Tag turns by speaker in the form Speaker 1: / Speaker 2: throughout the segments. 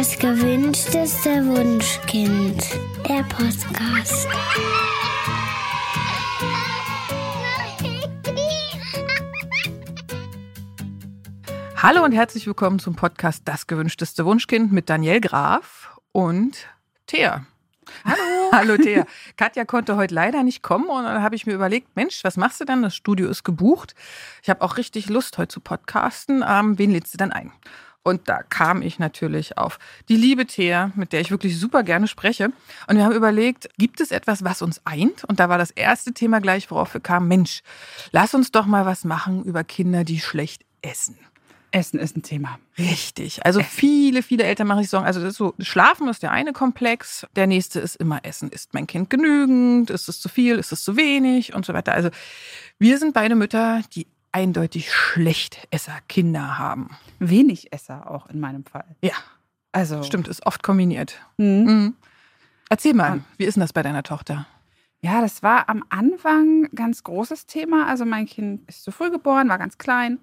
Speaker 1: Das gewünschteste Wunschkind. Der Podcast.
Speaker 2: Hallo und herzlich willkommen zum Podcast Das gewünschteste Wunschkind mit Daniel Graf und Thea.
Speaker 3: Hallo.
Speaker 2: Hallo Thea. Katja konnte heute leider nicht kommen und dann habe ich mir überlegt, Mensch, was machst du dann? Das Studio ist gebucht. Ich habe auch richtig Lust heute zu podcasten. Ähm, wen lädst du dann ein? Und da kam ich natürlich auf die liebe Thea, mit der ich wirklich super gerne spreche. Und wir haben überlegt, gibt es etwas, was uns eint? Und da war das erste Thema gleich, worauf wir kamen, Mensch, lass uns doch mal was machen über Kinder, die schlecht essen.
Speaker 3: Essen ist ein Thema.
Speaker 2: Richtig. Also viele, viele Eltern machen sich Sorgen. Also das ist so, Schlafen ist der eine Komplex. Der nächste ist immer Essen. Ist mein Kind genügend? Ist es zu viel? Ist es zu wenig? Und so weiter. Also wir sind beide Mütter, die eindeutig Schlechtesser Kinder haben.
Speaker 3: Wenig Esser auch in meinem Fall.
Speaker 2: Ja.
Speaker 3: Also.
Speaker 2: Stimmt, ist oft kombiniert.
Speaker 3: Mhm.
Speaker 2: Mhm. Erzähl mal,
Speaker 3: Und-
Speaker 2: wie ist denn das bei deiner Tochter?
Speaker 3: Ja, das war am Anfang ein ganz großes Thema. Also mein Kind ist zu früh geboren, war ganz klein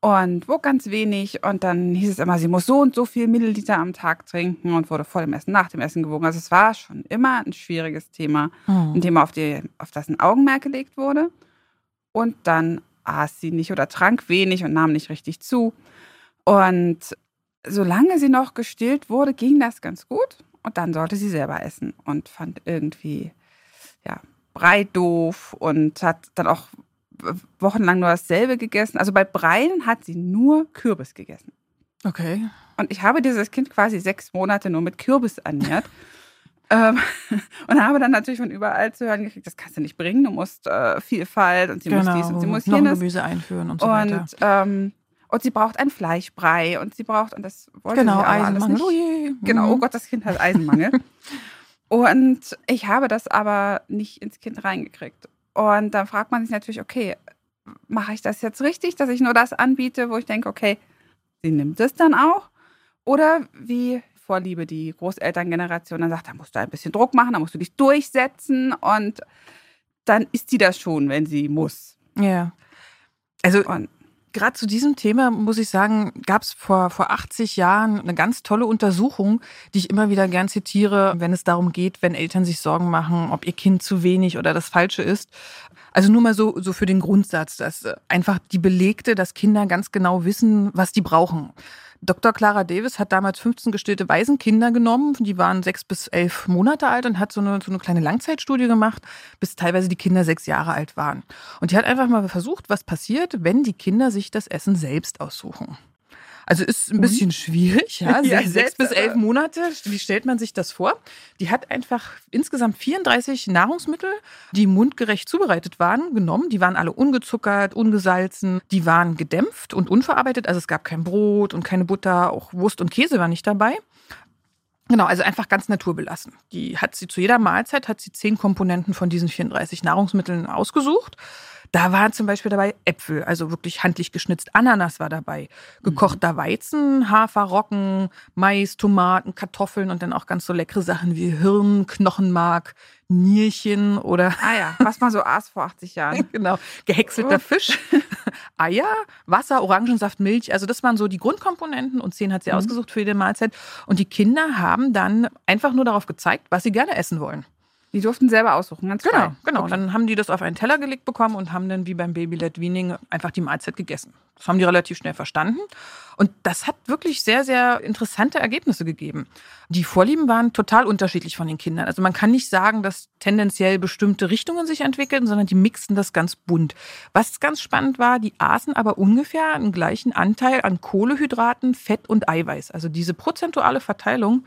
Speaker 3: und wog ganz wenig. Und dann hieß es immer, sie muss so und so viel Milliliter am Tag trinken und wurde vor dem Essen, nach dem Essen gewogen. Also es war schon immer ein schwieriges Thema, ein Thema, auf, die, auf das ein Augenmerk gelegt wurde. Und dann aß sie nicht oder trank wenig und nahm nicht richtig zu. Und solange sie noch gestillt wurde, ging das ganz gut. Und dann sollte sie selber essen und fand irgendwie, ja, Brei doof und hat dann auch wochenlang nur dasselbe gegessen. Also bei Breien hat sie nur Kürbis gegessen.
Speaker 2: Okay.
Speaker 3: Und ich habe dieses Kind quasi sechs Monate nur mit Kürbis ernährt. ähm, und habe dann natürlich von überall zu hören gekriegt, das kannst du nicht bringen, du musst äh, Vielfalt und sie muss dies und sie muss
Speaker 2: Genau. noch ein
Speaker 3: jenes.
Speaker 2: Gemüse einführen und so weiter.
Speaker 3: Und, ähm, und sie braucht ein Fleischbrei und sie braucht, und das wollte
Speaker 2: Genau,
Speaker 3: sie aber alles
Speaker 2: Eisenmangel.
Speaker 3: nicht.
Speaker 2: Oh je.
Speaker 3: Genau, oh
Speaker 2: Mhm.
Speaker 3: Gott, das Kind hat Eisenmangel. und ich habe das aber nicht ins Kind reingekriegt. Und dann fragt man sich natürlich, okay, mache ich das jetzt richtig, dass ich nur das anbiete, wo ich denke, okay, sie nimmt es dann auch? Oder wie Vorliebe die Großelterngeneration dann sagt, da musst du ein bisschen Druck machen, da musst du dich durchsetzen und dann ist sie das schon, wenn sie muss.
Speaker 2: Ja. Also gerade zu diesem Thema muss ich sagen, gab es vor, vor 80 Jahren eine ganz tolle Untersuchung, die ich immer wieder gern zitiere, wenn es darum geht, wenn Eltern sich Sorgen machen, ob ihr Kind zu wenig oder das Falsche ist. Also nur mal so, so für den Grundsatz, dass äh, einfach die belegte, dass Kinder ganz genau wissen, was die brauchen. Dr. Clara Davis hat damals 15 gestillte Waisenkinder genommen, die waren sechs bis elf Monate alt und hat so eine, so eine kleine Langzeitstudie gemacht, bis teilweise die Kinder sechs Jahre alt waren. Und die hat einfach mal versucht, was passiert, wenn die Kinder sich das Essen selbst aussuchen. Also ist ein bisschen schwierig, ja.
Speaker 3: Ja,
Speaker 2: sechs
Speaker 3: selbst,
Speaker 2: bis elf
Speaker 3: aber-
Speaker 2: Monate, wie stellt man sich das vor? Die hat einfach insgesamt 34 Nahrungsmittel, die mundgerecht zubereitet waren, genommen. Die waren alle ungezuckert, ungesalzen, die waren gedämpft und unverarbeitet. Also es gab kein Brot und keine Butter, auch Wurst und Käse war nicht dabei. Genau, also einfach ganz naturbelassen. Die hat sie zu jeder Mahlzeit hat sie zehn Komponenten von diesen 34 Nahrungsmitteln ausgesucht. Da waren zum Beispiel dabei Äpfel, also wirklich handlich geschnitzt. Ananas war dabei, gekochter Weizen, Hafer, Roggen, Mais, Tomaten, Kartoffeln und dann auch ganz so leckere Sachen wie Hirn, Knochenmark, Nierchen oder
Speaker 3: ah ja, was man so aß vor 80 Jahren.
Speaker 2: genau, gehäckselter Fisch, Eier, Wasser, Orangensaft, Milch. Also das waren so die Grundkomponenten und zehn hat sie ausgesucht für jede Mahlzeit. Und die Kinder haben dann einfach nur darauf gezeigt, was sie gerne essen wollen.
Speaker 3: Die durften selber aussuchen, ganz
Speaker 2: Genau,
Speaker 3: frei.
Speaker 2: genau.
Speaker 3: Okay.
Speaker 2: Dann haben die das auf einen Teller gelegt bekommen und haben dann wie beim Baby-led Weaning einfach die Mahlzeit gegessen. Das haben die relativ schnell verstanden. Und das hat wirklich sehr, sehr interessante Ergebnisse gegeben. Die Vorlieben waren total unterschiedlich von den Kindern. Also man kann nicht sagen, dass tendenziell bestimmte Richtungen sich entwickeln, sondern die mixen das ganz bunt. Was ganz spannend war, die aßen aber ungefähr einen gleichen Anteil an Kohlehydraten, Fett und Eiweiß. Also diese prozentuale Verteilung,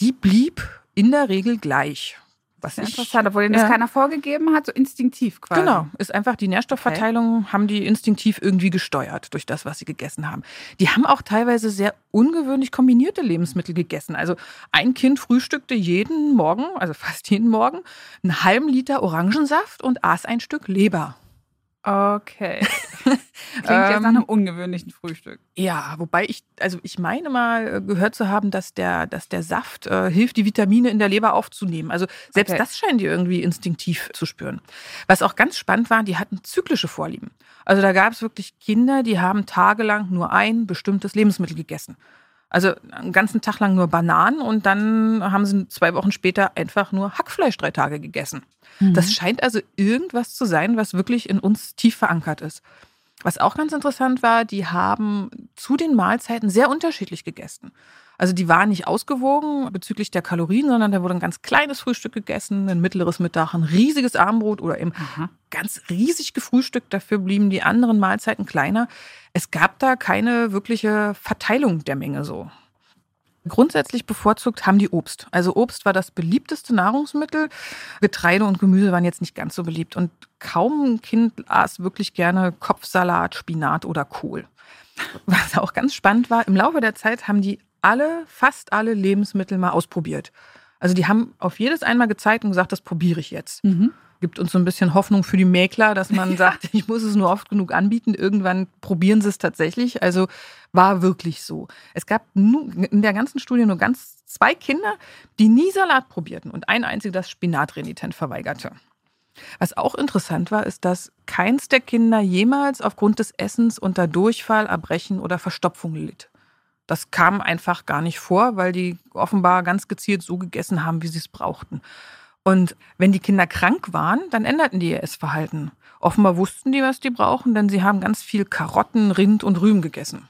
Speaker 2: die blieb in der Regel gleich. Was
Speaker 3: Sehr
Speaker 2: ich-
Speaker 3: interessant, obwohl das
Speaker 2: Ja.
Speaker 3: keiner vorgegeben hat, so instinktiv quasi.
Speaker 2: Genau, ist einfach die Nährstoffverteilung, haben die instinktiv irgendwie gesteuert durch das, was sie gegessen haben. Die haben auch teilweise sehr ungewöhnlich kombinierte Lebensmittel gegessen. Also ein Kind frühstückte jeden Morgen, also fast jeden Morgen, einen halben Liter Orangensaft und aß ein Stück Leber.
Speaker 3: Okay. Klingt jetzt nach
Speaker 2: Ähm,
Speaker 3: einem ungewöhnlichen Frühstück.
Speaker 2: Ja, wobei ich, also ich meine mal äh, gehört zu haben, dass der, dass der Saft äh, hilft, die Vitamine in der Leber aufzunehmen. Also selbst
Speaker 3: Okay.
Speaker 2: das scheinen die irgendwie instinktiv zu spüren. Was auch ganz spannend war, die hatten zyklische Vorlieben. Also da gab es wirklich Kinder, die haben tagelang nur ein bestimmtes Lebensmittel gegessen. Also einen ganzen Tag lang nur Bananen und dann haben sie zwei Wochen später einfach nur Hackfleisch drei Tage gegessen. Mhm. Das scheint also irgendwas zu sein, was wirklich in uns tief verankert ist. Was auch ganz interessant war, die haben zu den Mahlzeiten sehr unterschiedlich gegessen. Also die waren nicht ausgewogen bezüglich der Kalorien, sondern da wurde ein ganz kleines Frühstück gegessen, ein mittleres Mittag, ein riesiges Armbrot oder eben Aha. ganz riesig gefrühstückt. Dafür blieben die anderen Mahlzeiten kleiner. Es gab da keine wirkliche Verteilung der Menge so. Grundsätzlich bevorzugt haben die Obst. Also Obst war das beliebteste Nahrungsmittel. Getreide und Gemüse waren jetzt nicht ganz so beliebt. Und kaum ein Kind aß wirklich gerne Kopfsalat, Spinat oder Kohl. Was auch ganz spannend war, im Laufe der Zeit haben die alle, fast alle Lebensmittel mal ausprobiert. Also die haben auf jedes einmal gezeigt und gesagt, das probiere ich jetzt. Mhm. Gibt uns so ein bisschen Hoffnung für die Mäkler, dass man sagt, ich muss es nur oft genug anbieten. Irgendwann probieren sie es tatsächlich. Also war wirklich so. Es gab in der ganzen Studie nur ganz zwei Kinder, die nie Salat probierten und ein einziges das Spinatrenitent verweigerte. Was auch interessant war, ist, dass keins der Kinder jemals aufgrund des Essens unter Durchfall, Erbrechen oder Verstopfung litt. Das kam einfach gar nicht vor, weil die offenbar ganz gezielt so gegessen haben, wie sie es brauchten. Und wenn die Kinder krank waren, dann änderten die ihr Essverhalten. Offenbar wussten die, was die brauchen, denn sie haben ganz viel Karotten, Rind und Rüben gegessen.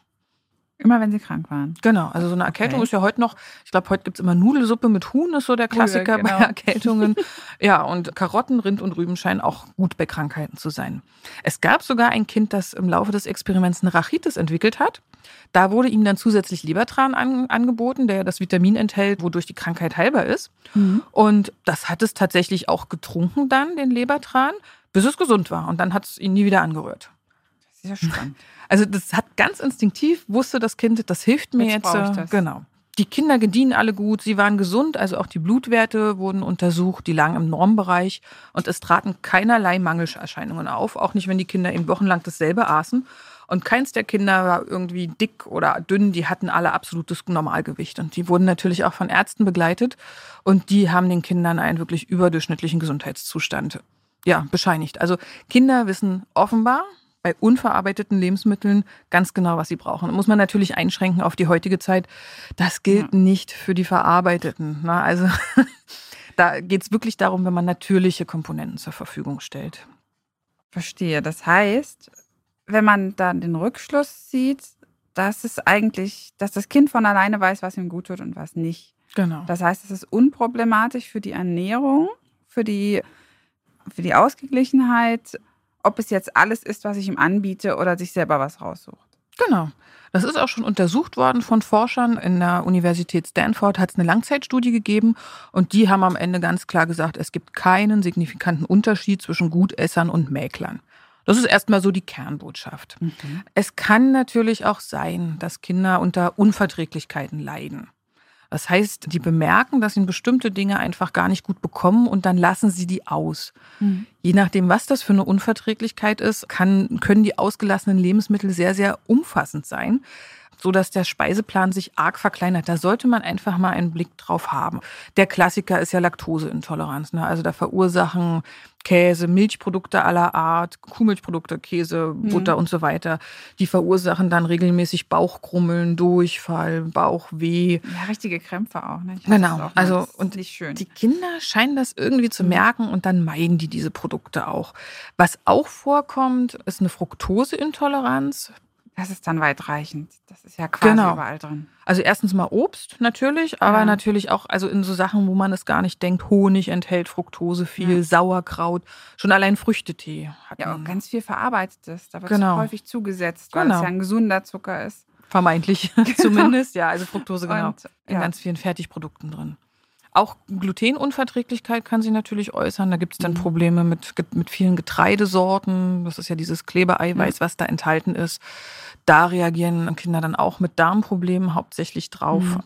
Speaker 3: Immer wenn sie krank waren.
Speaker 2: Genau, also so eine Erkältung okay. ist ja heute noch, ich glaube, heute gibt es immer Nudelsuppe mit Huhn, ist so der Klassiker genau. bei Erkältungen. ja, und Karotten, Rind und Rüben scheinen auch gut bei Krankheiten zu sein. Es gab sogar ein Kind, das im Laufe des Experiments eine Rachitis entwickelt hat. Da wurde ihm dann zusätzlich Lebertran an, angeboten, der das Vitamin enthält, wodurch die Krankheit heilbar ist. Mhm. Und das hat es tatsächlich auch getrunken dann, den Lebertran, bis es gesund war. Und dann hat es ihn nie wieder angerührt.
Speaker 3: Ja spannend.
Speaker 2: Also das hat ganz instinktiv, wusste das Kind, das hilft mir jetzt. jetzt
Speaker 3: das.
Speaker 2: Genau. Die Kinder gediehen alle gut, sie waren gesund, also auch die Blutwerte wurden untersucht, die lagen im Normbereich und es traten keinerlei Mangelerscheinungen auf, auch nicht, wenn die Kinder eben wochenlang dasselbe aßen. Und keins der Kinder war irgendwie dick oder dünn, die hatten alle absolutes Normalgewicht. Und die wurden natürlich auch von Ärzten begleitet und die haben den Kindern einen wirklich überdurchschnittlichen Gesundheitszustand ja, bescheinigt. Also Kinder wissen offenbar, bei unverarbeiteten Lebensmitteln ganz genau, was sie brauchen. Muss man natürlich einschränken auf die heutige Zeit. Das gilt ja. nicht für die verarbeiteten. Na, ne? also da geht es wirklich darum, wenn man natürliche Komponenten zur Verfügung stellt.
Speaker 3: Verstehe. Das heißt, wenn man dann den Rückschluss sieht, dass es eigentlich, dass das Kind von alleine weiß, was ihm gut tut und was nicht.
Speaker 2: Genau.
Speaker 3: Das heißt, es ist unproblematisch für die Ernährung, für die, für die Ausgeglichenheit ob es jetzt alles ist, was ich ihm anbiete oder sich selber was raussucht.
Speaker 2: Genau. Das ist auch schon untersucht worden von Forschern. In der Universität Stanford hat es eine Langzeitstudie gegeben und die haben am Ende ganz klar gesagt, es gibt keinen signifikanten Unterschied zwischen Gutessern und Mäklern. Das ist erstmal so die Kernbotschaft. Mhm. Es kann natürlich auch sein, dass Kinder unter Unverträglichkeiten leiden. Das heißt, die bemerken, dass sie bestimmte Dinge einfach gar nicht gut bekommen und dann lassen sie die aus. Mhm. Je nachdem, was das für eine Unverträglichkeit ist, kann, können die ausgelassenen Lebensmittel sehr, sehr umfassend sein so dass der Speiseplan sich arg verkleinert. Da sollte man einfach mal einen Blick drauf haben. Der Klassiker ist ja Laktoseintoleranz. Ne? Also da verursachen Käse, Milchprodukte aller Art, Kuhmilchprodukte, Käse, mhm. Butter mhm. und so weiter. Die verursachen dann regelmäßig Bauchkrummeln, Durchfall, Bauchweh.
Speaker 3: Ja, richtige Krämpfe auch. Ne?
Speaker 2: Genau. Auch also und nicht schön. Die Kinder scheinen das irgendwie zu mhm. merken und dann meiden die diese Produkte auch. Was auch vorkommt, ist eine Fructoseintoleranz.
Speaker 3: Das ist dann weitreichend. Das ist ja quasi genau. überall drin.
Speaker 2: Also erstens mal Obst natürlich, aber ja. natürlich auch also in so Sachen, wo man es gar nicht denkt. Honig enthält Fructose viel, ja. Sauerkraut, schon allein Früchtetee.
Speaker 3: Hat ja, auch ganz viel verarbeitetes. Da wird genau. häufig zugesetzt, weil
Speaker 2: genau.
Speaker 3: es ja ein gesunder Zucker ist.
Speaker 2: Vermeintlich zumindest, ja. Also Fructose genau. Und, in ganz vielen Fertigprodukten drin. Auch Glutenunverträglichkeit kann sich natürlich äußern. Da gibt es dann mhm. Probleme mit, mit vielen Getreidesorten. Das ist ja dieses Klebeeiweiß, was da enthalten ist. Da reagieren Kinder dann auch mit Darmproblemen hauptsächlich drauf. Mhm.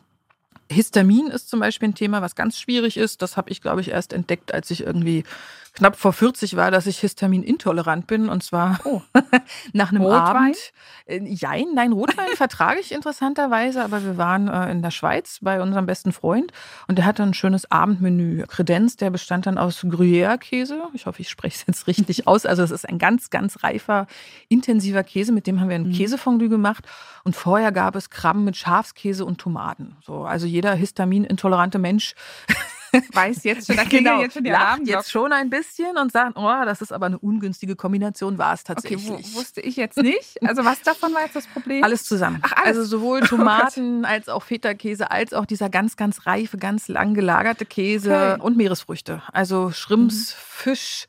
Speaker 2: Histamin ist zum Beispiel ein Thema, was ganz schwierig ist. Das habe ich, glaube ich, erst entdeckt, als ich irgendwie knapp vor 40 war, dass ich histaminintolerant bin. Und zwar oh. nach einem
Speaker 3: Rotwein?
Speaker 2: Abend. Äh, Jein, nein, Rotwein vertrage ich interessanterweise, aber wir waren äh, in der Schweiz bei unserem besten Freund und der hatte ein schönes Abendmenü. Kredenz, der bestand dann aus Gruyère-Käse. Ich hoffe, ich spreche es jetzt richtig aus. Also es ist ein ganz, ganz reifer, intensiver Käse, mit dem haben wir ein
Speaker 3: Mhm.
Speaker 2: Käsefondue gemacht. Und vorher gab es Krabben mit Schafskäse und Tomaten. So, also jeder histaminintolerante Mensch
Speaker 3: Weiß jetzt schon, da klingeln jetzt schon die
Speaker 2: Genau. lacht jetzt schon ein bisschen und sagt, oh, das ist aber eine ungünstige Kombination, war es
Speaker 3: Okay,
Speaker 2: tatsächlich.
Speaker 3: wo, wusste ich jetzt nicht. Also was davon war jetzt das Problem?
Speaker 2: Alles zusammen.
Speaker 3: Ach, alles. Oh
Speaker 2: Also sowohl Tomaten als auch Feta-Käse, als auch dieser ganz, ganz reife, ganz lang gelagerte Käse
Speaker 3: Okay.
Speaker 2: und Meeresfrüchte. Also Shrimps, Fisch,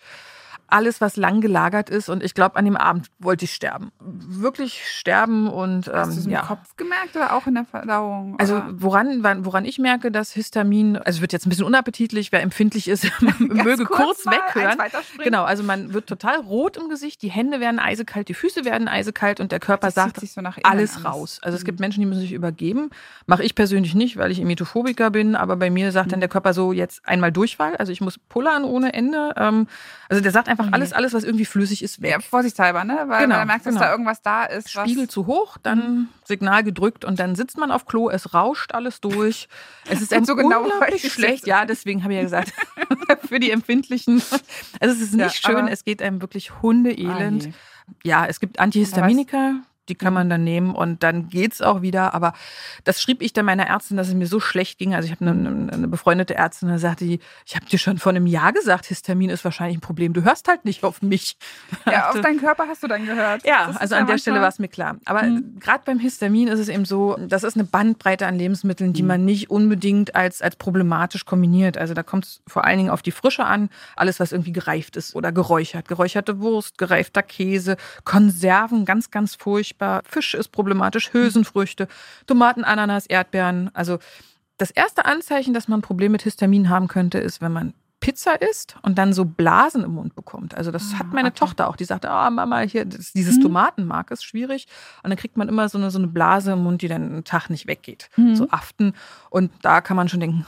Speaker 2: alles, was lang gelagert ist. Und ich glaube, an dem Abend wollte ich sterben. Wirklich sterben und
Speaker 3: Hast du es
Speaker 2: ähm,
Speaker 3: im
Speaker 2: ja.
Speaker 3: Kopf gemerkt oder auch in der Verdauung?
Speaker 2: Also
Speaker 3: oder?
Speaker 2: woran, wann- woran ich merke, dass Histamin, also es wird jetzt ein bisschen unappetitlich, wer empfindlich ist, möge kurz,
Speaker 3: mal
Speaker 2: weghören. Genau, also man wird total rot im Gesicht, die Hände werden eisekalt, die Füße werden eisekalt und der Körper
Speaker 3: Das
Speaker 2: sagt
Speaker 3: sich so
Speaker 2: alles raus. Also es
Speaker 3: Mhm.
Speaker 2: gibt Menschen, die müssen sich übergeben. Mache ich persönlich nicht, weil ich Emetophobiker bin, aber bei mir sagt
Speaker 3: Mhm.
Speaker 2: dann der Körper so jetzt einmal Durchfall. Also ich muss pullern ohne Ende. Ähm, Also der sagt einfach
Speaker 3: Mhm.
Speaker 2: alles, alles, was irgendwie flüssig ist, weg.
Speaker 3: Ja, vorsichtshalber, ne? Weil,
Speaker 2: Genau,
Speaker 3: weil merkt, dass
Speaker 2: genau.
Speaker 3: da irgendwas da ist.
Speaker 2: Spiegel zu hoch, dann Signal gedrückt und dann sitzt man auf Klo, es rauscht alles durch. Es ist
Speaker 3: so genau
Speaker 2: unglaublich
Speaker 3: ich
Speaker 2: schlecht. Ja, deswegen habe ich ja gesagt, für die Empfindlichen. Also es ist
Speaker 3: Ja,
Speaker 2: nicht schön,
Speaker 3: aber-
Speaker 2: es geht einem wirklich hundeelend.
Speaker 3: Ah, je.
Speaker 2: Ja, es gibt Antihistaminika, die kann man dann nehmen und dann geht's auch wieder. Aber das schrieb ich dann meiner Ärztin, dass es mir so schlecht ging. Also ich habe eine, eine befreundete Ärztin, da sagte die, ich habe dir schon vor einem Jahr gesagt, Histamin ist wahrscheinlich ein Problem. Du hörst halt nicht auf mich.
Speaker 3: Ja, auf deinen Körper hast du dann gehört.
Speaker 2: Ja,
Speaker 3: Das
Speaker 2: also an der Stelle war es mir klar. Aber
Speaker 3: Mhm.
Speaker 2: gerade beim Histamin ist es eben so, das ist eine Bandbreite an Lebensmitteln, die
Speaker 3: Mhm.
Speaker 2: man nicht unbedingt als, als problematisch kombiniert. Also da kommt es vor allen Dingen auf die Frische an. Alles, was irgendwie gereift ist oder geräuchert. Geräucherte Wurst, gereifter Käse, Konserven, ganz, ganz furchtbar. Fisch ist problematisch, Hülsenfrüchte, Tomaten, Ananas, Erdbeeren. Also das erste Anzeichen, dass man ein Problem mit Histamin haben könnte, ist, wenn man Pizza isst und dann so Blasen im Mund bekommt. Also das
Speaker 3: Ah,
Speaker 2: hat meine
Speaker 3: okay.
Speaker 2: Tochter auch. Die sagte, ah Mama, hier dieses
Speaker 3: Mhm.
Speaker 2: Tomatenmark ist schwierig. Und dann kriegt man immer so eine, so eine Blase im Mund, die dann einen Tag nicht weggeht.
Speaker 3: Mhm.
Speaker 2: So Aften. Und da kann man schon denken,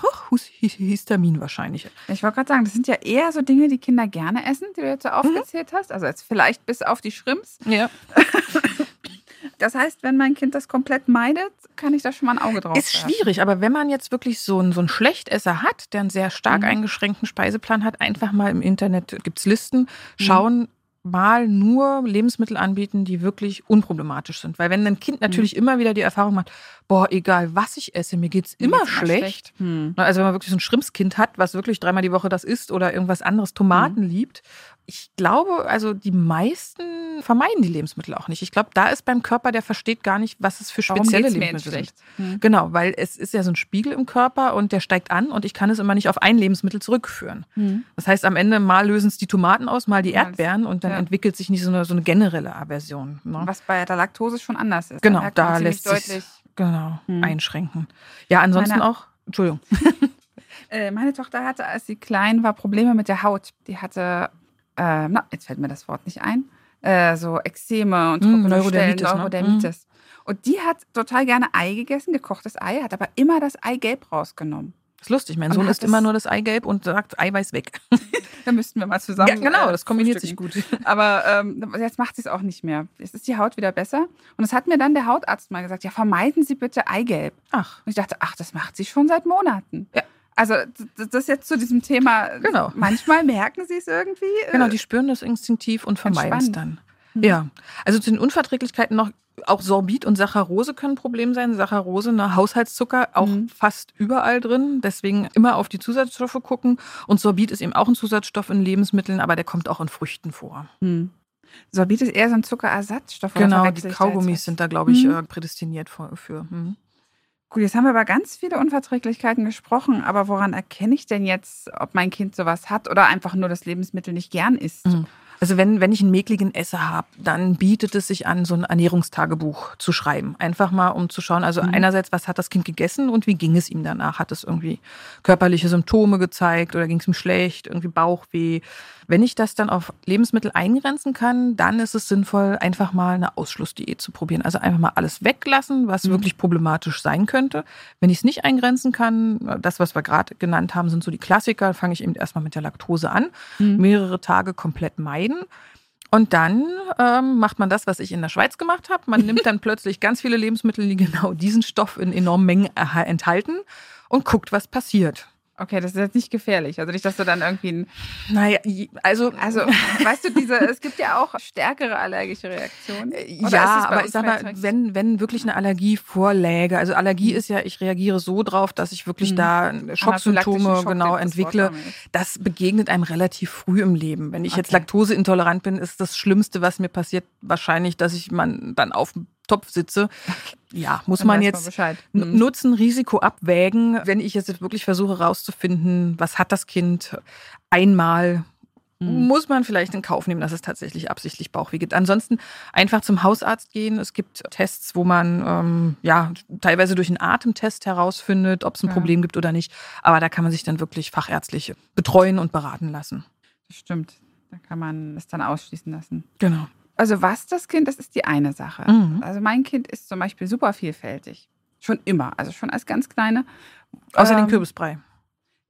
Speaker 2: Histamin wahrscheinlich.
Speaker 3: Ich wollte gerade sagen, das sind ja eher so Dinge, die Kinder gerne essen, die du jetzt so
Speaker 2: Mhm.
Speaker 3: aufgezählt hast. Also jetzt vielleicht bis auf die Shrimps.
Speaker 2: Ja.
Speaker 3: Das heißt, wenn mein Kind das komplett meidet, kann ich da schon mal ein Auge drauf
Speaker 2: Ist
Speaker 3: werfen.
Speaker 2: schwierig, aber wenn man jetzt wirklich so einen, so einen Schlechtesser hat, der einen sehr stark
Speaker 3: Mhm.
Speaker 2: eingeschränkten Speiseplan hat, einfach mal im Internet gibt es Listen,
Speaker 3: Mhm.
Speaker 2: schauen, mal nur Lebensmittel anbieten, die wirklich unproblematisch sind. Weil wenn ein Kind
Speaker 3: Mhm.
Speaker 2: natürlich immer wieder die Erfahrung macht, boah, egal was ich esse, mir geht's
Speaker 3: Mir
Speaker 2: immer
Speaker 3: geht's
Speaker 2: schlecht.
Speaker 3: Hm.
Speaker 2: Also wenn man wirklich so ein Schrimpskind hat, was wirklich dreimal die Woche das isst oder irgendwas anderes,
Speaker 3: Mhm.
Speaker 2: Tomaten liebt. Ich glaube, also die meisten vermeiden die Lebensmittel auch nicht. Ich glaube, da ist beim Körper, der versteht gar nicht, was es für spezielle Lebensmittel sind.
Speaker 3: Hm.
Speaker 2: Genau, weil es ist ja so ein Spiegel im Körper und der steigt an und ich kann es immer nicht auf ein Lebensmittel zurückführen.
Speaker 3: Hm.
Speaker 2: Das heißt, am Ende mal lösen es die Tomaten aus, mal die Erdbeeren und dann
Speaker 3: ja.
Speaker 2: entwickelt sich nicht so eine, so eine generelle Aversion. Ne?
Speaker 3: Was bei der Laktose schon anders ist.
Speaker 2: Genau, da lässt sich
Speaker 3: deutlich.
Speaker 2: genau
Speaker 3: Hm.
Speaker 2: einschränken. Ja, ansonsten
Speaker 3: Meine-
Speaker 2: auch. Entschuldigung.
Speaker 3: Äh, meine Tochter hatte, als sie klein war, Probleme mit der Haut. Die hatte, äh, na, jetzt fällt mir das Wort nicht ein, äh, so Ekzeme und trockene
Speaker 2: Neurodermitis,
Speaker 3: Stellen,
Speaker 2: ne?
Speaker 3: Neurodermitis. Und die hat total gerne Ei gegessen, gekochtes Ei, hat aber immer das Eigelb rausgenommen.
Speaker 2: Das ist lustig. Mein Sohn isst immer
Speaker 3: das-
Speaker 2: nur das Eigelb und sagt Eiweiß weg.
Speaker 3: Da müssten wir mal zusammen.
Speaker 2: ja, genau,
Speaker 3: äh,
Speaker 2: das kombiniert sich gut.
Speaker 3: Aber ähm, jetzt macht sie es auch nicht mehr. Jetzt ist die Haut wieder besser. Und es hat mir dann der Hautarzt mal gesagt, ja, vermeiden Sie bitte Eigelb.
Speaker 2: Ach,
Speaker 3: Und ich dachte, ach, das macht sie schon seit Monaten.
Speaker 2: Ja.
Speaker 3: Also das jetzt zu diesem Thema.
Speaker 2: Genau.
Speaker 3: Manchmal merken sie es irgendwie. äh,
Speaker 2: genau, die spüren das instinktiv und vermeiden es dann.
Speaker 3: Mhm.
Speaker 2: Ja, also zu den Unverträglichkeiten noch, auch Sorbit und Saccharose können ein Problem sein. Saccharose, ne, Haushaltszucker, auch
Speaker 3: Mhm.
Speaker 2: fast überall drin. Deswegen immer auf die Zusatzstoffe gucken. Und Sorbit ist eben auch ein Zusatzstoff in Lebensmitteln, aber der kommt auch in Früchten vor.
Speaker 3: Hm. Sorbit ist eher so ein Zuckerersatzstoff.
Speaker 2: Genau, die Kaugummis sind da, glaube ich,
Speaker 3: Mhm.
Speaker 2: äh, prädestiniert für.
Speaker 3: Gut, jetzt haben wir über ganz viele Unverträglichkeiten gesprochen, aber woran erkenne ich denn jetzt, ob mein Kind sowas hat oder einfach nur das Lebensmittel nicht gern isst?
Speaker 2: Mhm. Also wenn, wenn ich einen mäkligen Esser habe, dann bietet es sich an, so ein Ernährungstagebuch zu schreiben. Einfach mal, um zu schauen, also mhm. einerseits, was hat das Kind gegessen und wie ging es ihm danach? Hat es irgendwie körperliche Symptome gezeigt oder ging es ihm schlecht, irgendwie Bauchweh? Wenn ich das dann auf Lebensmittel eingrenzen kann, dann ist es sinnvoll, einfach mal eine Ausschlussdiät zu probieren. Also einfach mal alles weglassen, was mhm. wirklich problematisch sein könnte. Wenn ich es nicht eingrenzen kann, das, was wir gerade genannt haben, sind so die Klassiker, fange ich eben erstmal mit der Laktose an, mhm. mehrere Tage komplett meiden. Und dann ähm, macht man das, was ich in der Schweiz gemacht habe. Man nimmt dann plötzlich ganz viele Lebensmittel, die genau diesen Stoff in enormen Mengen enthalten und guckt, was passiert.
Speaker 3: Okay, das ist jetzt nicht gefährlich. Also nicht, dass du dann irgendwie ein.
Speaker 2: Naja, also.
Speaker 3: Also, weißt du, diese, es gibt ja auch stärkere allergische Reaktionen.
Speaker 2: Äh, ja, aber ich sag mal, wenn, wenn wirklich eine Allergie vorläge, also Allergie mhm. ist ja, ich reagiere so drauf, dass ich wirklich mhm. da Schocksymptome Schock, genau entwickle. Das begegnet einem relativ früh im Leben. Wenn ich okay. jetzt laktoseintolerant bin, ist das Schlimmste, was mir passiert, wahrscheinlich, dass ich man dann auf Topf sitze. Ja, muss man jetzt mhm. Nutzen, Risiko abwägen. Wenn ich jetzt wirklich versuche herauszufinden, was hat das Kind einmal, mhm. muss man vielleicht in Kauf nehmen, dass es tatsächlich absichtlich Bauchweh gibt. Ansonsten einfach zum Hausarzt gehen. Es gibt Tests, wo man ähm, ja teilweise durch einen Atemtest herausfindet, ob es ein ja. Problem gibt oder nicht. Aber da kann man sich dann wirklich fachärztlich betreuen und beraten lassen.
Speaker 3: Das stimmt. Da kann man es dann ausschließen lassen.
Speaker 2: Genau.
Speaker 3: Also was das Kind, das ist die eine Sache. Mhm. Also mein Kind ist zum Beispiel super vielfältig. Schon immer, also schon als ganz kleine.
Speaker 2: Außer ähm, den Kürbisbrei.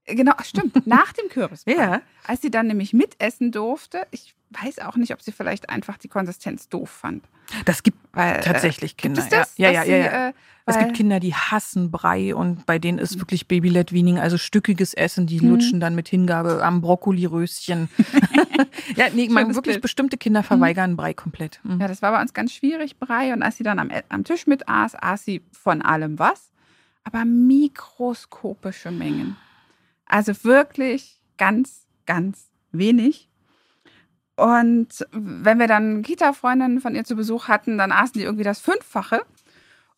Speaker 3: Genau, stimmt, nach dem Kürbisbrei.
Speaker 2: Ja.
Speaker 3: Als sie dann nämlich mitessen durfte, ich weiß auch nicht, ob sie vielleicht einfach die Konsistenz doof fand.
Speaker 2: Das gibt Weil, äh, tatsächlich Kinder.
Speaker 3: Gibt es das,
Speaker 2: ja, ja, ja, ja. Äh, es gibt Kinder, die hassen Brei und bei denen ist mhm. wirklich Baby-led Weaning, also stückiges Essen, die mhm. lutschen dann mit Hingabe am Brokkoliröschen. ja, nee, man wirklich Bild. bestimmte Kinder verweigern mhm. Brei komplett.
Speaker 3: Mhm. Ja, das war bei uns ganz schwierig, Brei. Und als sie dann am, am Tisch mit aß, aß sie von allem was, aber mikroskopische Mengen. Also wirklich ganz, ganz wenig. Und wenn wir dann Kita-Freundinnen von ihr zu Besuch hatten, dann aßen die irgendwie das Fünffache.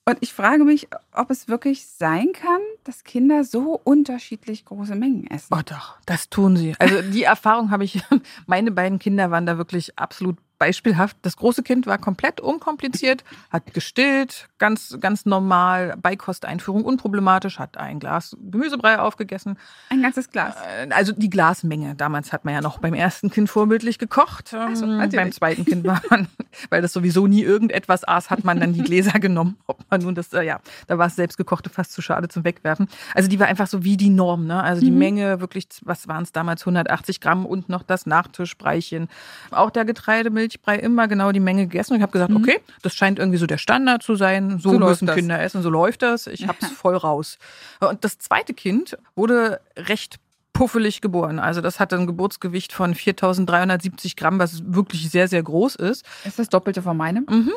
Speaker 3: Und ich frage mich, ob es wirklich sein kann, dass Kinder so unterschiedlich große Mengen essen.
Speaker 2: Oh doch, das tun sie. Also die Erfahrung habe ich, meine beiden Kinder waren da wirklich absolut beispielhaft. Das große Kind war komplett unkompliziert, hat gestillt, ganz, ganz normal, Beikosteinführung unproblematisch, hat ein Glas Gemüsebrei aufgegessen.
Speaker 3: Ein ganzes Glas.
Speaker 2: Äh, also die Glasmenge. Damals hat man ja noch beim ersten Kind vorbildlich gekocht.
Speaker 3: Also,
Speaker 2: beim zweiten Kind war man, weil das sowieso nie irgendetwas aß, hat man dann die Gläser genommen. Ob man nun das, äh, ja, da war es selbstgekochte fast zu schade zum Wegwerfen. Also die war einfach so wie die Norm. Ne? Also die mhm. Menge wirklich, was waren es damals, 180 Gramm und noch das Nachtischbreichen. Auch der Getreidemilch Milchbrei immer genau die Menge gegessen und ich habe gesagt, mhm. okay, das scheint irgendwie so der Standard zu sein. So, so müssen Kinder essen, so läuft das. Ich habe es voll raus. Und das zweite Kind wurde recht puffelig geboren. Also das hatte ein Geburtsgewicht von 4.370 Gramm, was wirklich sehr, sehr groß ist.
Speaker 3: Ist das Doppelte von meinem?
Speaker 2: Mhm.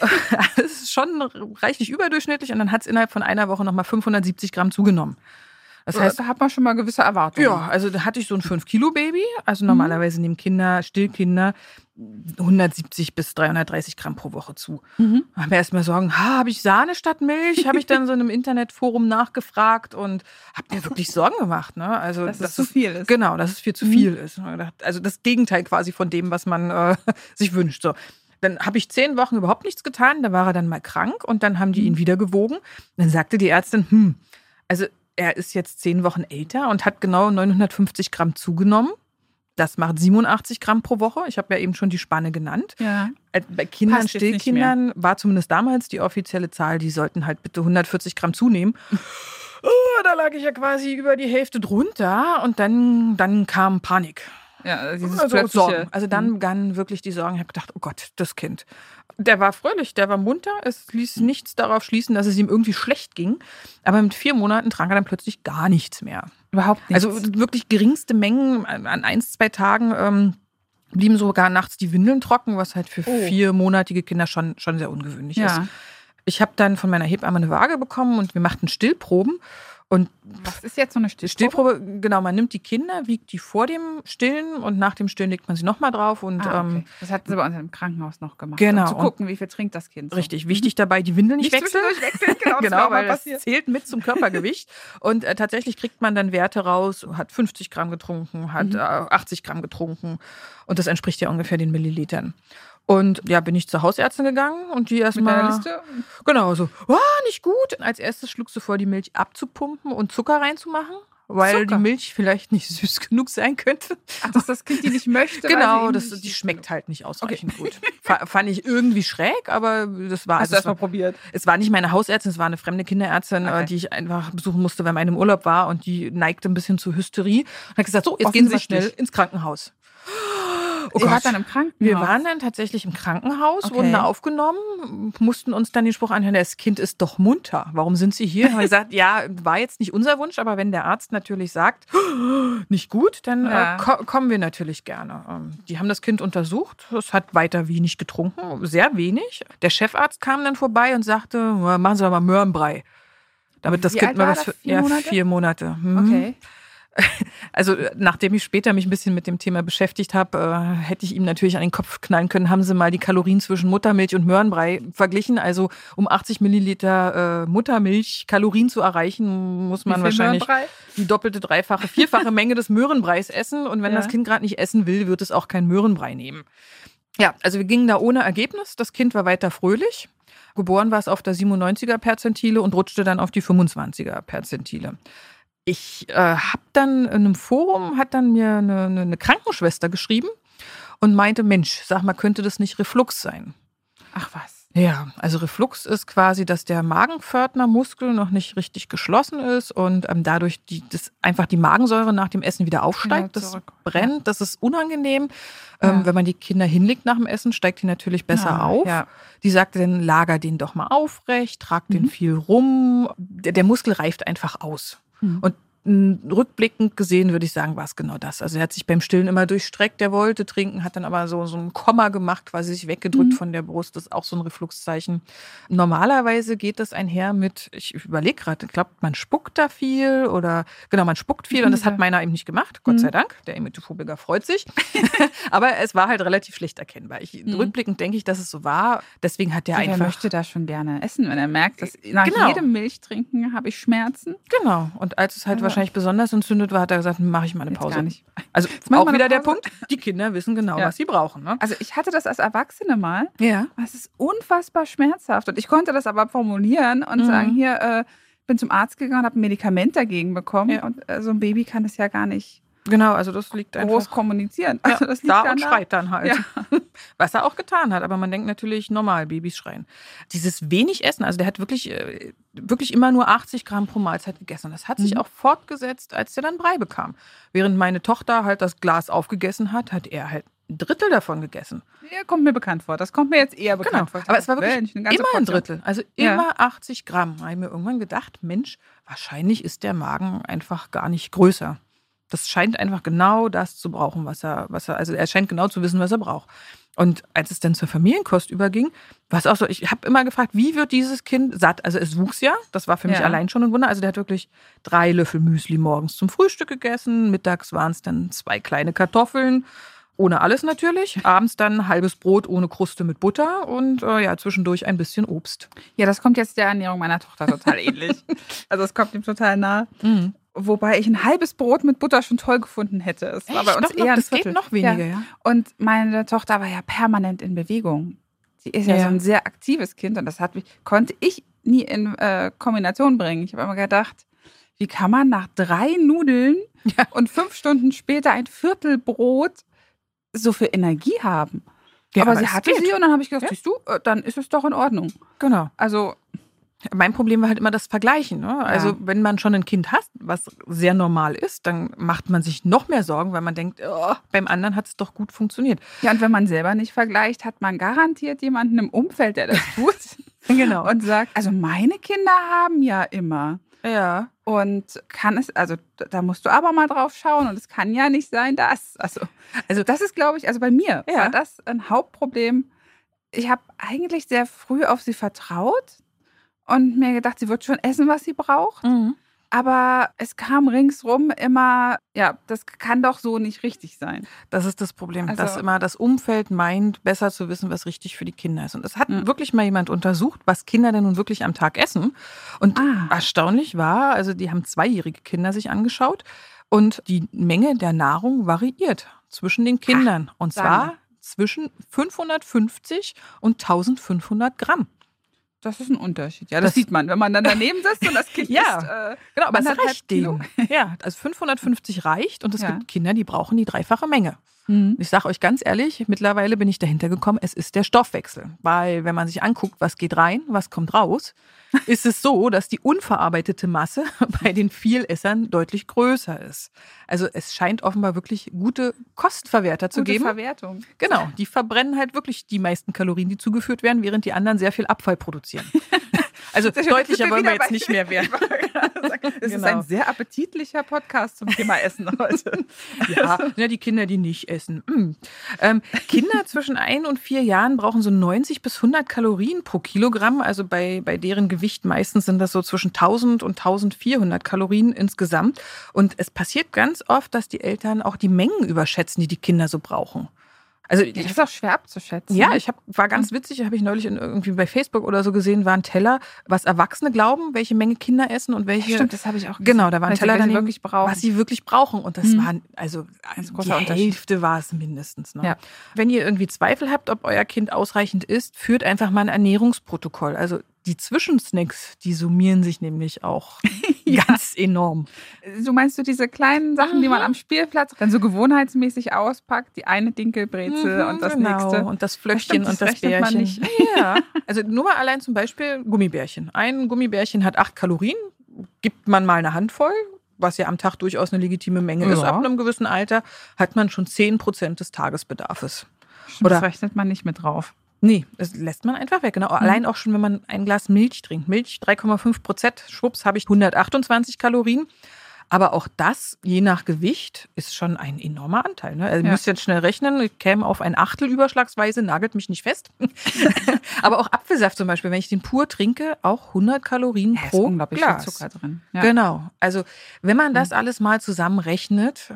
Speaker 2: das ist schon reichlich überdurchschnittlich und dann hat es innerhalb von einer Woche nochmal 570 Gramm zugenommen.
Speaker 3: Das heißt, da hat man schon mal gewisse Erwartungen.
Speaker 2: Ja, also da hatte ich so ein 5-Kilo-Baby. Also normalerweise nehmen Kinder, Stillkinder 170 bis 330 Gramm pro Woche zu. Mhm. Haben wir erstmal Sorgen, ha, habe ich Sahne statt Milch? habe ich dann so in einem Internetforum nachgefragt und habe mir wirklich Sorgen gemacht. Ne? Also,
Speaker 3: dass, dass es zu viel ist.
Speaker 2: Genau, dass es viel zu mhm. viel ist. Also das Gegenteil quasi von dem, was man äh, sich wünscht. So. Dann habe ich zehn Wochen überhaupt nichts getan. Da war er dann mal krank und dann haben die mhm. ihn wieder gewogen. Dann sagte die Ärztin, hm, also er ist jetzt zehn Wochen älter und hat genau 950 Gramm zugenommen. Das macht 87 Gramm pro Woche. Ich habe ja eben schon die Spanne genannt.
Speaker 3: Ja.
Speaker 2: Äh, bei Kindern, Passt Stillkindern war zumindest damals die offizielle Zahl, die sollten halt bitte 140 Gramm zunehmen. Oh, da lag ich ja quasi über die Hälfte drunter und dann, dann kam Panik.
Speaker 3: Ja, also dieses
Speaker 2: also, Sorgen. Also dann mhm. begannen wirklich die Sorgen. Ich habe gedacht, oh Gott, das Kind. Der war fröhlich, der war munter. Es ließ nichts darauf schließen, dass es ihm irgendwie schlecht ging. Aber mit vier Monaten trank er dann plötzlich gar nichts mehr.
Speaker 3: Überhaupt nichts.
Speaker 2: Also wirklich geringste Mengen an ein, zwei Tagen. Ähm, blieben sogar nachts die Windeln trocken, was halt für oh. viermonatige Kinder schon, schon sehr ungewöhnlich
Speaker 3: ja.
Speaker 2: ist. Ich habe dann von meiner Hebamme eine Waage bekommen und wir machten Stillproben. Und
Speaker 3: Was ist jetzt so eine Stillprobe?
Speaker 2: Stillprobe, genau, man nimmt die Kinder, wiegt die vor dem Stillen und nach dem Stillen legt man sie nochmal drauf und
Speaker 3: Ah, okay.
Speaker 2: ähm,
Speaker 3: das hatten sie bei uns im Krankenhaus noch gemacht.
Speaker 2: Genau,
Speaker 3: Um zu gucken, wie viel trinkt das Kind. so.
Speaker 2: richtig wichtig dabei, die Windel nicht,
Speaker 3: Nicht
Speaker 2: wechseln.
Speaker 3: wechseln, genau,
Speaker 2: genau, weil das
Speaker 3: passiert.
Speaker 2: zählt mit zum Körpergewicht. Und äh, tatsächlich kriegt man dann Werte raus, hat 50 Gramm getrunken, hat
Speaker 3: Mhm.
Speaker 2: äh, 80 Gramm getrunken. Und das entspricht ja ungefähr den Millilitern. Und ja, bin ich zur Hausärztin gegangen und die
Speaker 3: Mit
Speaker 2: erstmal.
Speaker 3: Liste?
Speaker 2: Genau, so, ah, nicht gut. Als erstes schlugst du vor, die Milch abzupumpen und Zucker reinzumachen, weil
Speaker 3: Zucker?
Speaker 2: die Milch vielleicht nicht süß genug sein könnte.
Speaker 3: Ach, dass das Kind die nicht möchte.
Speaker 2: Genau,
Speaker 3: sie
Speaker 2: das, die schmeckt halt nicht ausreichend gut. Fa- Fand ich irgendwie schräg, aber das war,
Speaker 3: Hast
Speaker 2: also
Speaker 3: du
Speaker 2: es
Speaker 3: erst mal
Speaker 2: war,
Speaker 3: probiert?
Speaker 2: es war nicht meine Hausärztin, es war eine fremde Kinderärztin,
Speaker 3: Okay.
Speaker 2: äh, die ich einfach besuchen musste, weil meine im Urlaub war und die neigte ein bisschen zur Hysterie und hat gesagt, so, jetzt gehen Sie schnell ins Krankenhaus. Oh
Speaker 3: Ihr wart dann im Krankenhaus?
Speaker 2: Wir waren dann tatsächlich im Krankenhaus,
Speaker 3: Okay.
Speaker 2: wurden da aufgenommen, mussten uns dann den Spruch anhören, das Kind ist doch munter. Warum sind Sie hier? Haben gesagt, ja, war jetzt nicht unser Wunsch, aber wenn der Arzt natürlich sagt, nicht gut, dann
Speaker 3: Ja.
Speaker 2: äh, ko kommen wir natürlich gerne. Ähm, die haben das Kind untersucht, es hat weiter wenig getrunken, sehr wenig. Der Chefarzt kam dann vorbei und sagte, "Ja, machen Sie doch mal Möhrenbrei. Damit das
Speaker 3: Wie
Speaker 2: Kind mal was für
Speaker 3: Vier
Speaker 2: ja,
Speaker 3: Monate?
Speaker 2: vier Monate. Mhm.
Speaker 3: Okay.
Speaker 2: Also äh, nachdem ich später mich ein bisschen mit dem Thema beschäftigt habe, äh, hätte ich ihm natürlich an den Kopf knallen können, haben sie mal die Kalorien zwischen Muttermilch und Möhrenbrei verglichen. Also um 80 Milliliter äh, Muttermilch Kalorien zu erreichen, muss man wahrscheinlich
Speaker 3: Möhrenbrei?
Speaker 2: die doppelte, dreifache, vierfache Menge des Möhrenbreis essen. Und wenn
Speaker 3: Ja.
Speaker 2: das Kind gerade nicht essen will, wird es auch kein Möhrenbrei nehmen. Ja, also wir gingen da ohne Ergebnis. Das Kind war weiter fröhlich. Geboren war es auf der 97er Perzentile und rutschte dann auf die 25er Perzentile. Ich äh, habe dann in einem Forum, hat dann mir eine, eine, Krankenschwester geschrieben und meinte, Mensch, sag mal, könnte das nicht Reflux sein?
Speaker 3: Ach was.
Speaker 2: Ja, also Reflux ist quasi, dass der Magenpförtnermuskel noch nicht richtig geschlossen ist und ähm, dadurch die, das einfach die Magensäure nach dem Essen wieder aufsteigt.
Speaker 3: Wieder
Speaker 2: das brennt, das ist unangenehm.
Speaker 3: Ja.
Speaker 2: Ähm, wenn man die Kinder hinlegt nach dem Essen, steigt die natürlich besser
Speaker 3: Ah,
Speaker 2: auf.
Speaker 3: ja.
Speaker 2: Die sagte dann, lager den doch mal aufrecht, trag den
Speaker 3: Mhm.
Speaker 2: viel rum. Der, der Muskel reift einfach aus.
Speaker 3: Mhm.
Speaker 2: Und rückblickend gesehen würde ich sagen, war es genau das. Also er hat sich beim Stillen immer durchstreckt, der wollte trinken, hat dann aber so, so ein Komma gemacht, quasi sich weggedrückt
Speaker 3: Mhm.
Speaker 2: von der Brust. Das ist auch so ein Refluxzeichen. Normalerweise geht das einher mit, ich überlege gerade, ich glaube, man spuckt da viel oder genau, man spuckt viel und das hat meiner eben nicht gemacht, Gott
Speaker 3: Mhm.
Speaker 2: sei Dank. Der Emetophobiker freut sich. aber es war halt relativ schlecht erkennbar. Ich,
Speaker 3: Mhm.
Speaker 2: Rückblickend denke ich, dass es so war. Deswegen hat der
Speaker 3: Ja,
Speaker 2: einfach.
Speaker 3: möchte da schon gerne essen, wenn er merkt, dass nach
Speaker 2: Genau.
Speaker 3: jedem Milchtrinken habe ich Schmerzen?
Speaker 2: Genau. Und als es halt
Speaker 3: Ja.
Speaker 2: wahrscheinlich besonders entzündet war, hat er gesagt, mache ich mal eine
Speaker 3: Jetzt
Speaker 2: Pause.
Speaker 3: gar nicht.
Speaker 2: Also
Speaker 3: mach
Speaker 2: auch wieder der
Speaker 3: Pause.
Speaker 2: Punkt, die Kinder wissen genau,
Speaker 3: Ja.
Speaker 2: was sie brauchen. Ne?
Speaker 3: Also ich hatte das als Erwachsene mal.
Speaker 2: Ja.
Speaker 3: Es ist unfassbar schmerzhaft. Und ich konnte das aber formulieren und
Speaker 2: Mhm.
Speaker 3: sagen, hier, äh, bin zum Arzt gegangen und habe ein Medikament dagegen bekommen.
Speaker 2: Ja.
Speaker 3: Und äh, so ein Baby kann das ja gar nicht
Speaker 2: Genau, also das liegt
Speaker 3: groß
Speaker 2: einfach
Speaker 3: kommunizieren.
Speaker 2: ja,
Speaker 3: Also das liegt
Speaker 2: da
Speaker 3: dann
Speaker 2: und schreit dann halt.
Speaker 3: Ja.
Speaker 2: Was er auch getan hat, aber man denkt natürlich normal, Babys schreien. Dieses wenig Essen, also der hat wirklich, äh, wirklich immer nur 80 Gramm pro Mahlzeit gegessen. Das hat sich
Speaker 3: Mhm.
Speaker 2: auch fortgesetzt, als der dann Brei bekam. Während meine Tochter halt das Glas aufgegessen hat, hat er halt ein Drittel davon gegessen.
Speaker 3: Ja, kommt mir bekannt vor. Das kommt mir jetzt eher bekannt
Speaker 2: Genau.
Speaker 3: vor.
Speaker 2: Aber es war wirklich
Speaker 3: Mensch,
Speaker 2: immer ein. Drittel. Also
Speaker 3: Ja.
Speaker 2: immer 80 Gramm. Da habe ich mir irgendwann gedacht, Mensch, wahrscheinlich ist der Magen einfach gar nicht größer. Das scheint einfach genau das zu brauchen, was er, was er, also er scheint genau zu wissen, was er braucht. Und als es dann zur Familienkost überging, war es auch so, ich habe immer gefragt, wie wird dieses Kind satt? Also es wuchs ja, das war für mich
Speaker 3: Ja.
Speaker 2: allein schon ein Wunder. Also der hat wirklich drei Löffel Müsli morgens zum Frühstück gegessen, mittags waren es dann zwei kleine Kartoffeln, ohne alles natürlich. Abends dann halbes Brot ohne Kruste mit Butter und äh, ja, zwischendurch ein bisschen Obst.
Speaker 3: Ja, das kommt jetzt der Ernährung meiner Tochter total ähnlich. Also es kommt ihm total nah. Wobei ich ein halbes Brot mit Butter schon toll gefunden hätte. Es war bei uns
Speaker 2: noch,
Speaker 3: eher ein
Speaker 2: das geht
Speaker 3: Viertel.
Speaker 2: noch weniger,
Speaker 3: Ja.
Speaker 2: ja.
Speaker 3: Und meine Tochter war ja permanent in Bewegung. Sie ist ja,
Speaker 2: Ja.
Speaker 3: so ein sehr aktives Kind und das hat mich, konnte ich nie in äh, Kombination bringen. Ich habe immer gedacht, wie kann man nach drei Nudeln
Speaker 2: Ja.
Speaker 3: und fünf Stunden später ein Viertel Brot so viel Energie haben?
Speaker 2: Ja,
Speaker 3: aber,
Speaker 2: aber
Speaker 3: sie hatte
Speaker 2: geht.
Speaker 3: sie und dann habe ich gedacht,
Speaker 2: Ja.
Speaker 3: siehst du, äh, dann ist es doch in Ordnung.
Speaker 2: Genau.
Speaker 3: Also
Speaker 2: Mein Problem war halt immer das Vergleichen. Ne? Also,
Speaker 3: Ja.
Speaker 2: wenn man schon ein Kind hat, was sehr normal ist, dann macht man sich noch mehr Sorgen, weil man denkt, oh, beim anderen hat es doch gut funktioniert.
Speaker 3: Ja, und wenn man selber nicht vergleicht, hat man garantiert jemanden im Umfeld, der das tut
Speaker 2: Genau.
Speaker 3: und sagt, also meine Kinder haben ja immer.
Speaker 2: ja.
Speaker 3: Und kann es, also da musst du aber mal drauf schauen und es kann ja nicht sein, dass. Also, also das ist, glaube ich, also bei mir
Speaker 2: Ja.
Speaker 3: war das ein Hauptproblem. Ich habe eigentlich sehr früh auf sie vertraut und mir gedacht, sie wird schon essen, was sie braucht.
Speaker 2: Mhm.
Speaker 3: Aber es kam ringsrum immer, ja, das kann doch so nicht richtig sein.
Speaker 2: Das ist das Problem,
Speaker 3: Also-
Speaker 2: dass immer das Umfeld meint, besser zu wissen, was richtig für die Kinder ist. Und es hat
Speaker 3: Mhm.
Speaker 2: wirklich mal jemand untersucht, was Kinder denn nun wirklich am Tag essen. Und
Speaker 3: Ah.
Speaker 2: erstaunlich war, also die haben zweijährige Kinder sich angeschaut und die Menge der Nahrung variiert zwischen den Kindern. und
Speaker 3: sag
Speaker 2: zwar
Speaker 3: mal.
Speaker 2: zwischen 550 und 1500 Gramm.
Speaker 3: Das ist ein Unterschied. Ja, das,
Speaker 2: Das-
Speaker 3: sieht man, wenn man dann daneben sitzt und das Kind
Speaker 2: Ja.
Speaker 3: isst. Äh,
Speaker 2: Genau, aber es reicht denen. Ja, also 550 reicht und es
Speaker 3: Ja.
Speaker 2: gibt Kinder, die brauchen die dreifache Menge.
Speaker 3: Mhm.
Speaker 2: Ich sage euch ganz ehrlich, mittlerweile bin ich dahinter gekommen, es ist der Stoffwechsel. Weil wenn man sich anguckt, was geht rein, was kommt raus, ist es so, dass die unverarbeitete Masse bei den Vielessern deutlich größer ist. Also es scheint offenbar wirklich gute Kostenverwerter zu
Speaker 3: Gute
Speaker 2: geben.
Speaker 3: Verwertung.
Speaker 2: Genau, die verbrennen halt wirklich die meisten Kalorien, die zugeführt werden, während die anderen sehr viel Abfall produzieren. Also deutlicher wollen wir jetzt nicht mehr werden.
Speaker 3: Es ist
Speaker 2: Genau.
Speaker 3: ein sehr appetitlicher Podcast zum Thema Essen heute.
Speaker 2: Ja, ja, die Kinder, die nicht essen. Mm. Ähm, Kinder zwischen ein und vier Jahren brauchen so 90 bis 100 Kalorien pro Kilogramm. Also bei, bei deren Gewicht meistens sind das so zwischen 1000 und 1400 Kalorien insgesamt. Und es passiert ganz oft, dass die Eltern auch die Mengen überschätzen, die die Kinder so brauchen. Also
Speaker 3: Das
Speaker 2: ich
Speaker 3: ist auch schwer abzuschätzen.
Speaker 2: ja, ich hab, war ganz witzig, habe ich neulich in, irgendwie bei Facebook oder so gesehen, war ein Teller, was Erwachsene glauben, welche Menge Kinder essen und welche.
Speaker 3: Stimmt, das habe ich auch
Speaker 2: Genau, da war ein
Speaker 3: Welche-
Speaker 2: Teller
Speaker 3: welche
Speaker 2: daneben,
Speaker 3: wirklich brauchen.
Speaker 2: was sie wirklich brauchen. Und das
Speaker 3: Mhm.
Speaker 2: waren, also die. Hälfte war es mindestens. Ne?
Speaker 3: Ja.
Speaker 2: Wenn ihr irgendwie Zweifel habt, ob euer Kind ausreichend isst, führt einfach mal ein Ernährungsprotokoll. Also die Zwischensnacks, die summieren sich nämlich auch ganz enorm.
Speaker 3: Du meinst du diese kleinen Sachen, die man
Speaker 2: Mhm.
Speaker 3: am Spielplatz dann so gewohnheitsmäßig auspackt? Die eine Dinkelbrezel
Speaker 2: Mhm,
Speaker 3: und das
Speaker 2: genau.
Speaker 3: nächste.
Speaker 2: Und das
Speaker 3: Ja,
Speaker 2: Flöckchen
Speaker 3: stimmt,
Speaker 2: und
Speaker 3: das
Speaker 2: das
Speaker 3: rechnet man
Speaker 2: Bärchen.
Speaker 3: nicht.
Speaker 2: Ja, also nur mal allein zum Beispiel Gummibärchen. Ein Gummibärchen hat acht Kalorien, gibt man mal eine Handvoll, was ja am Tag durchaus eine legitime Menge ist.
Speaker 3: Ja.
Speaker 2: Ab einem gewissen Alter hat man schon 10 Prozent des Tagesbedarfes.
Speaker 3: Stimmt,
Speaker 2: Oder-
Speaker 3: das rechnet man nicht mit drauf.
Speaker 2: Nee, das lässt man einfach weg. Genau. Allein auch schon, wenn man ein Glas Milch trinkt. Milch 3,5 Prozent, schwupps, habe ich 128 Kalorien. Aber auch das, je nach Gewicht, ist schon ein enormer Anteil. Ne? Also ihr
Speaker 3: Ja.
Speaker 2: müsst jetzt schnell rechnen, ich käme auf ein Achtel überschlagsweise, nagelt mich nicht fest. Aber auch Apfelsaft zum Beispiel, wenn ich den pur trinke, auch 100 Kalorien
Speaker 3: ist
Speaker 2: pro
Speaker 3: unglaublich
Speaker 2: Glas.
Speaker 3: viel Zucker drin. Ja.
Speaker 2: Genau. Also wenn man das alles mal zusammenrechnet,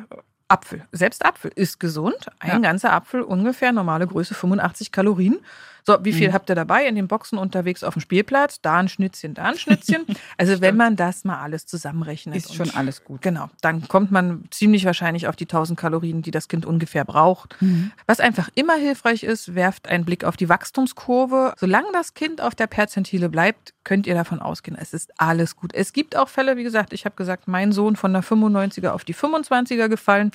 Speaker 2: Apfel, selbst Apfel ist gesund. Ein
Speaker 3: Ja.
Speaker 2: ganzer Apfel ungefähr normale Größe 85 Kalorien. So, wie viel
Speaker 3: Mhm.
Speaker 2: habt ihr dabei in den Boxen unterwegs auf dem Spielplatz? Da ein Schnitzchen, da ein Schnitzchen. Also wenn man das mal alles zusammenrechnet.
Speaker 3: Ist schon alles gut.
Speaker 2: Genau, dann kommt man ziemlich wahrscheinlich auf die 1000 Kalorien, die das Kind ungefähr braucht.
Speaker 3: Mhm.
Speaker 2: Was einfach immer hilfreich ist, werft einen Blick auf die Wachstumskurve. Solange das Kind auf der Perzentile bleibt, könnt ihr davon ausgehen, es ist alles gut. Es gibt auch Fälle, wie gesagt, ich habe gesagt, mein Sohn von der 95er auf die 25er gefallen.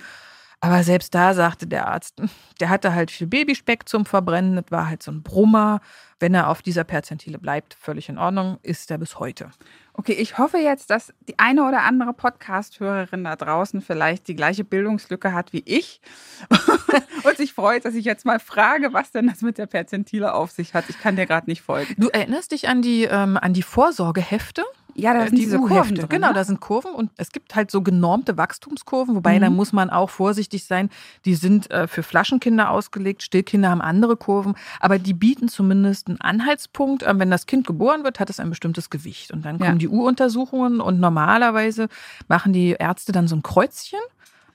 Speaker 2: Aber selbst da sagte der Arzt, der hatte halt viel Babyspeck zum Verbrennen, das war halt so ein Brummer. Wenn er auf dieser Perzentile bleibt, völlig in Ordnung, ist er bis heute.
Speaker 3: Okay, ich hoffe jetzt, dass die eine oder andere Podcast-Hörerin da draußen vielleicht die gleiche Bildungslücke hat wie ich und sich freut, dass ich jetzt mal frage, was denn das mit der Perzentile auf sich hat. Ich kann dir gerade nicht folgen.
Speaker 2: Du erinnerst dich an die, ähm, an die Vorsorgehefte?
Speaker 3: Ja, da
Speaker 2: Äh,
Speaker 3: sind diese Kurven drin.
Speaker 2: Genau,
Speaker 3: ne?
Speaker 2: da sind Kurven und es gibt halt so genormte Wachstumskurven, wobei
Speaker 3: Mhm.
Speaker 2: da muss man auch vorsichtig sein. Die sind äh, für Flaschenkinder ausgelegt, Stillkinder haben andere Kurven, aber die bieten zumindest einen Anhaltspunkt. Ähm, wenn das Kind geboren wird, hat es ein bestimmtes Gewicht und dann
Speaker 3: Ja.
Speaker 2: kommen die U-Untersuchungen und normalerweise machen die Ärzte dann so ein Kreuzchen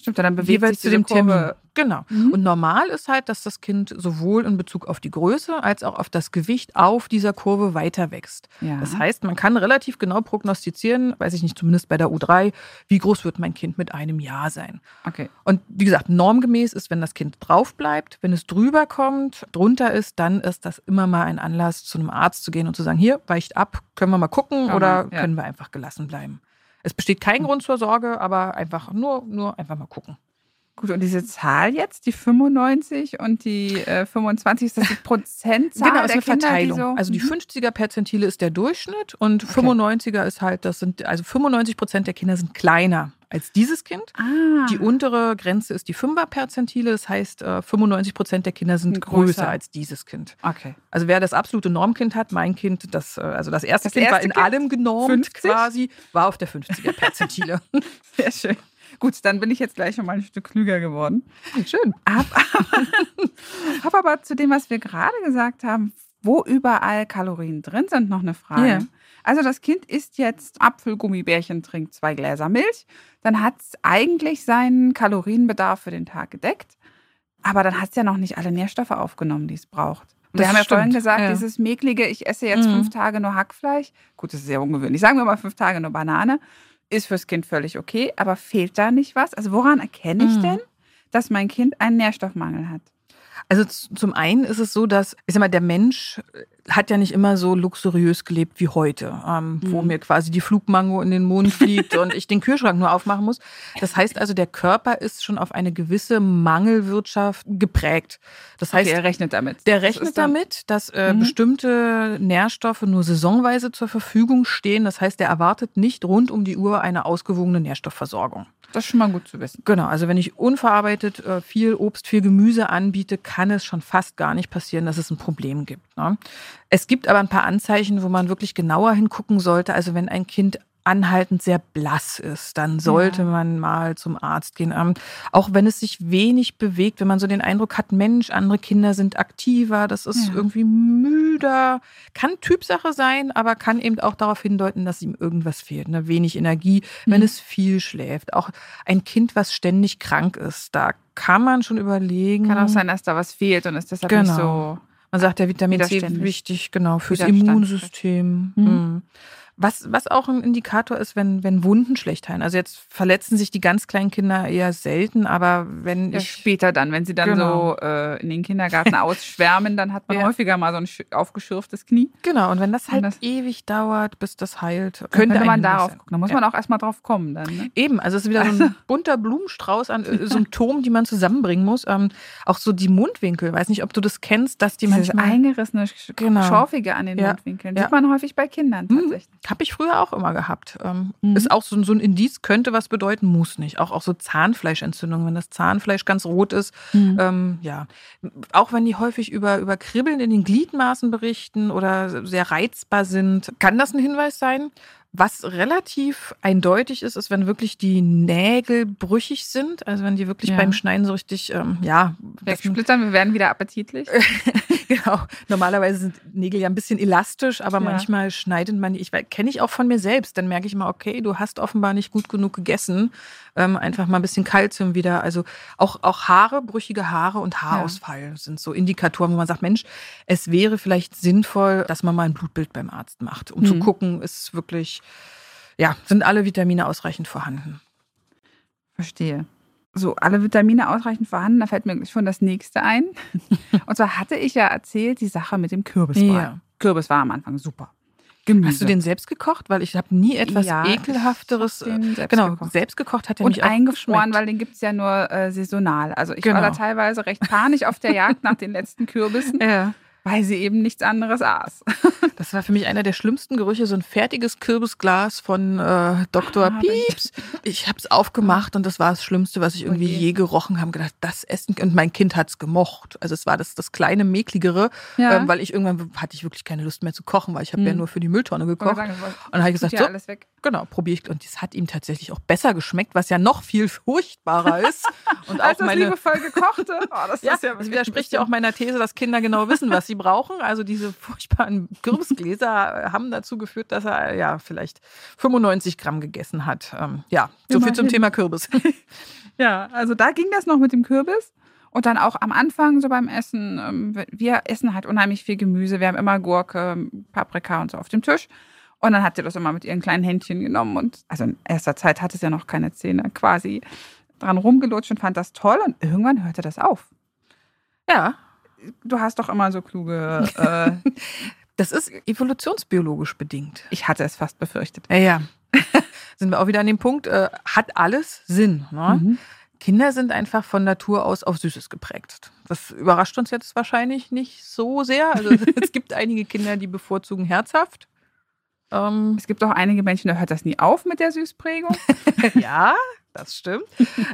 Speaker 3: Stimmt, dann bewegt
Speaker 2: jeweils
Speaker 3: sich
Speaker 2: zu dem Termin.
Speaker 3: Kurve.
Speaker 2: Genau.
Speaker 3: Mhm.
Speaker 2: Und normal ist halt, dass das Kind sowohl in Bezug auf die Größe als auch auf das Gewicht auf dieser Kurve weiter wächst.
Speaker 3: Ja.
Speaker 2: Das heißt, man kann relativ genau prognostizieren, weiß ich nicht, zumindest bei der U3, wie groß wird mein Kind mit einem Jahr sein.
Speaker 3: Okay.
Speaker 2: Und wie gesagt, normgemäß ist, wenn das Kind drauf bleibt, wenn es drüber kommt, drunter ist, dann ist das immer mal ein Anlass, zu einem Arzt zu gehen und zu sagen, hier, weicht ab, können wir mal gucken
Speaker 3: Kann
Speaker 2: oder
Speaker 3: ja.
Speaker 2: können wir einfach gelassen bleiben. Es besteht kein Grund zur Sorge, aber einfach nur, nur einfach mal gucken.
Speaker 3: Gut, und diese Zahl jetzt, die 95 und die äh, 25, ist das die Prozentzahl
Speaker 2: Genau,
Speaker 3: der
Speaker 2: ist eine
Speaker 3: Kinder,
Speaker 2: Verteilung.
Speaker 3: Die so,
Speaker 2: also die
Speaker 3: Mhm.
Speaker 2: 50er Perzentile ist der Durchschnitt und 95er ist halt, das sind, also 95 Prozent der Kinder sind kleiner als dieses Kind.
Speaker 3: Ah,
Speaker 2: Die untere Grenze ist die 5er Perzentile, das heißt, äh, 95 Prozent der Kinder sind größer.
Speaker 3: größer.
Speaker 2: als dieses Kind.
Speaker 3: okay.
Speaker 2: Also wer das absolute Normkind hat, mein Kind, das, äh, also das erste
Speaker 3: Das
Speaker 2: Kind war
Speaker 3: erste
Speaker 2: in
Speaker 3: Kind?
Speaker 2: allem genormt
Speaker 3: 50?
Speaker 2: quasi, war auf der 50er Perzentile.
Speaker 3: Sehr schön. Gut, dann bin ich jetzt gleich schon mal ein Stück klüger geworden.
Speaker 2: Schön.
Speaker 3: Hab, hab aber zu dem, was wir gerade gesagt haben, wo überall Kalorien drin sind, noch eine Frage.
Speaker 2: Ja.
Speaker 3: Also das Kind isst jetzt Apfelgummibärchen, trinkt zwei Gläser Milch. Dann hat es eigentlich seinen Kalorienbedarf für den Tag gedeckt. Aber dann hat es ja noch nicht alle Nährstoffe aufgenommen, die es braucht. Und wir haben ja
Speaker 2: stimmt,
Speaker 3: vorhin gesagt,
Speaker 2: ja.
Speaker 3: dieses mäklige, ich esse jetzt
Speaker 2: Mhm.
Speaker 3: fünf Tage nur Hackfleisch. Gut, das ist sehr ungewöhnlich. Sagen wir mal fünf Tage nur Banane. Ist fürs Kind völlig okay. Aber fehlt da nicht was? Also woran erkenne ich
Speaker 2: Mhm.
Speaker 3: denn, dass mein Kind einen Nährstoffmangel hat?
Speaker 2: Also zum einen ist es so, dass, ich sag mal, der Mensch äh, hat ja nicht immer so luxuriös gelebt wie heute, ähm, wo
Speaker 3: Mhm.
Speaker 2: mir quasi die Flugmango in den Mund fliegt und ich den Kühlschrank nur aufmachen muss. Das heißt also, der Körper ist schon auf eine gewisse Mangelwirtschaft geprägt. Das heißt,
Speaker 3: okay, er rechnet damit.
Speaker 2: Der
Speaker 3: Das
Speaker 2: rechnet
Speaker 3: dann-
Speaker 2: damit, dass äh,
Speaker 3: Mhm.
Speaker 2: bestimmte Nährstoffe nur saisonweise zur Verfügung stehen. Das heißt, er erwartet nicht rund um die Uhr eine ausgewogene Nährstoffversorgung.
Speaker 3: Das ist schon mal gut zu wissen.
Speaker 2: Genau, also wenn ich unverarbeitet äh, viel Obst, viel Gemüse anbiete, kann es schon fast gar nicht passieren, dass es ein Problem gibt. Ne? Es gibt aber ein paar Anzeichen, wo man wirklich genauer hingucken sollte. Also wenn ein Kind anhaltend sehr blass ist, dann sollte
Speaker 3: Ja.
Speaker 2: man mal zum Arzt gehen. Ähm, auch wenn es sich wenig bewegt, wenn man so den Eindruck hat, Mensch, andere Kinder sind aktiver, das ist
Speaker 3: Ja.
Speaker 2: irgendwie müder, kann Typsache sein, aber kann eben auch darauf hindeuten, dass ihm irgendwas fehlt, ne? wenig Energie, wenn
Speaker 3: Mhm.
Speaker 2: es viel schläft. Auch ein Kind, was ständig krank ist, da kann man schon überlegen.
Speaker 3: Kann auch sein, dass da was fehlt und ist deshalb nicht.
Speaker 2: Genau.
Speaker 3: so.
Speaker 2: Man sagt ja, Vitamin C wichtig, genau, fürs. Immunsystem.
Speaker 3: Mhm.
Speaker 2: Mhm. Was, was auch ein Indikator ist, wenn, wenn Wunden schlecht heilen. Also jetzt verletzen sich die ganz kleinen Kinder eher selten, aber wenn
Speaker 3: Ja,
Speaker 2: ich.
Speaker 3: später dann, wenn sie dann
Speaker 2: Genau.
Speaker 3: so äh, in den Kindergarten ausschwärmen, dann hat man
Speaker 2: Ja.
Speaker 3: häufiger mal so ein sch- aufgeschürftes Knie.
Speaker 2: Genau, und wenn das halt
Speaker 3: das-
Speaker 2: ewig dauert, bis das heilt, könnte,
Speaker 3: könnte man darauf gucken. Da muss
Speaker 2: Ja.
Speaker 3: man auch erstmal drauf kommen dann. Ne?
Speaker 2: Eben, also es ist wieder so ein bunter Blumenstrauß an äh, Symptomen, die man zusammenbringen muss. Ähm, auch so die Mundwinkel, weiß nicht, ob du das kennst, dass die
Speaker 3: Dieses
Speaker 2: manchmal.
Speaker 3: eingerissene,
Speaker 2: Genau.
Speaker 3: schorfige an den. Mundwinkeln. Sieht man häufig bei Kindern
Speaker 2: Mhm. Habe ich früher auch immer gehabt. Ähm,
Speaker 3: Mhm.
Speaker 2: Ist auch so, so ein Indiz, könnte was bedeuten, muss nicht. Auch, auch so Zahnfleischentzündungen, wenn das Zahnfleisch ganz rot ist.
Speaker 3: Mhm.
Speaker 2: Ähm, ja, auch wenn die häufig über, über Kribbeln in den Gliedmaßen berichten oder sehr reizbar sind, kann das ein Hinweis sein. Was relativ eindeutig ist, ist, wenn wirklich die Nägel brüchig sind, also wenn die wirklich
Speaker 3: Ja.
Speaker 2: beim Schneiden so richtig, ähm, ja,
Speaker 3: Wegsplittern, wir werden wieder appetitlich.
Speaker 2: Genau. Normalerweise sind Nägel ja ein bisschen elastisch, aber
Speaker 3: Ja.
Speaker 2: manchmal schneidet man die. Ich kenne ich auch von mir selbst. Dann merke ich mal, okay, du hast offenbar nicht gut genug gegessen. Ähm, einfach mal ein bisschen Kalzium wieder. Also auch, auch Haare, brüchige Haare und Haarausfall sind so Indikatoren, wo man sagt, Mensch, es wäre vielleicht sinnvoll, dass man mal ein Blutbild beim Arzt macht, um zu
Speaker 3: Mhm.
Speaker 2: gucken, ist es ja, sind alle Vitamine ausreichend vorhanden.
Speaker 3: Verstehe. So, alle Vitamine ausreichend vorhanden, da fällt mir schon das nächste ein. Und zwar hatte ich ja erzählt, die Sache mit dem Kürbisbrei.
Speaker 2: Ja.
Speaker 3: Kürbis war am Anfang super. Gemüse.
Speaker 2: Hast du den selbst gekocht? Weil ich habe nie etwas
Speaker 3: Ja,
Speaker 2: ekelhafteres.
Speaker 3: selbst
Speaker 2: genau,
Speaker 3: gekocht.
Speaker 2: selbst gekocht hat er
Speaker 3: und eingefroren,
Speaker 2: geschmeckt.
Speaker 3: weil den gibt es ja nur äh, saisonal. Also ich
Speaker 2: Genau.
Speaker 3: war da teilweise recht panisch auf der Jagd nach den letzten Kürbissen,
Speaker 2: Ja.
Speaker 3: Weil sie eben nichts anderes aß.
Speaker 2: Das war für mich einer der schlimmsten Gerüche, so ein fertiges Kürbisglas von äh, Dr.
Speaker 3: Ah,
Speaker 2: Pieps. Ich habe es aufgemacht und das war das Schlimmste, was ich irgendwie
Speaker 3: je.
Speaker 2: je gerochen habe. gedacht, das Essen. Und mein Kind hat es gemocht. Also es war das, das kleine, mekligere,
Speaker 3: Ja.
Speaker 2: ähm, weil ich irgendwann hatte ich wirklich keine Lust mehr zu kochen, weil ich habe ja
Speaker 3: Hm.
Speaker 2: nur für die Mülltonne gekocht.
Speaker 3: sagen,
Speaker 2: Und dann habe ich gesagt,
Speaker 3: ja
Speaker 2: so,
Speaker 3: weg.
Speaker 2: genau, probiere ich. Und das hat ihm tatsächlich auch besser geschmeckt, was ja noch viel furchtbarer ist. Und auch
Speaker 3: Als das
Speaker 2: meine,
Speaker 3: liebevoll gekochte. Oh, das
Speaker 2: ja,
Speaker 3: ist ja
Speaker 2: das widerspricht ja auch meiner These, dass Kinder genau wissen, was sie brauchen. Also diese furchtbaren Kürbisgläser haben dazu geführt, dass er ja vielleicht 95 Gramm gegessen hat. Ähm, ja, so viel zum. Thema Kürbis.
Speaker 3: Ja, also da ging das noch mit dem Kürbis. Und dann auch am Anfang so beim Essen. ähm, Wir essen halt unheimlich viel Gemüse. Wir haben immer Gurke, Paprika und so auf dem Tisch. Und dann hat sie das immer mit ihren kleinen Händchen genommen. Und also in erster Zeit hatte es ja noch keine Zähne, quasi dran rumgelutscht und fand das toll. Und irgendwann hörte das auf.
Speaker 2: Ja,
Speaker 3: Du hast doch immer so kluge. Äh,
Speaker 2: das ist evolutionsbiologisch bedingt.
Speaker 3: ich hatte es fast befürchtet.
Speaker 2: Ja, ja. Sind wir auch wieder an dem Punkt, äh, hat alles Sinn. Ne?
Speaker 3: Mhm.
Speaker 2: Kinder sind einfach von Natur aus auf Süßes geprägt. Das überrascht uns jetzt wahrscheinlich nicht so sehr. Also es gibt einige Kinder, die bevorzugen herzhaft. Ähm,
Speaker 3: Es gibt auch einige Menschen, da hört das nie auf mit der Süßprägung.
Speaker 2: ja, das stimmt.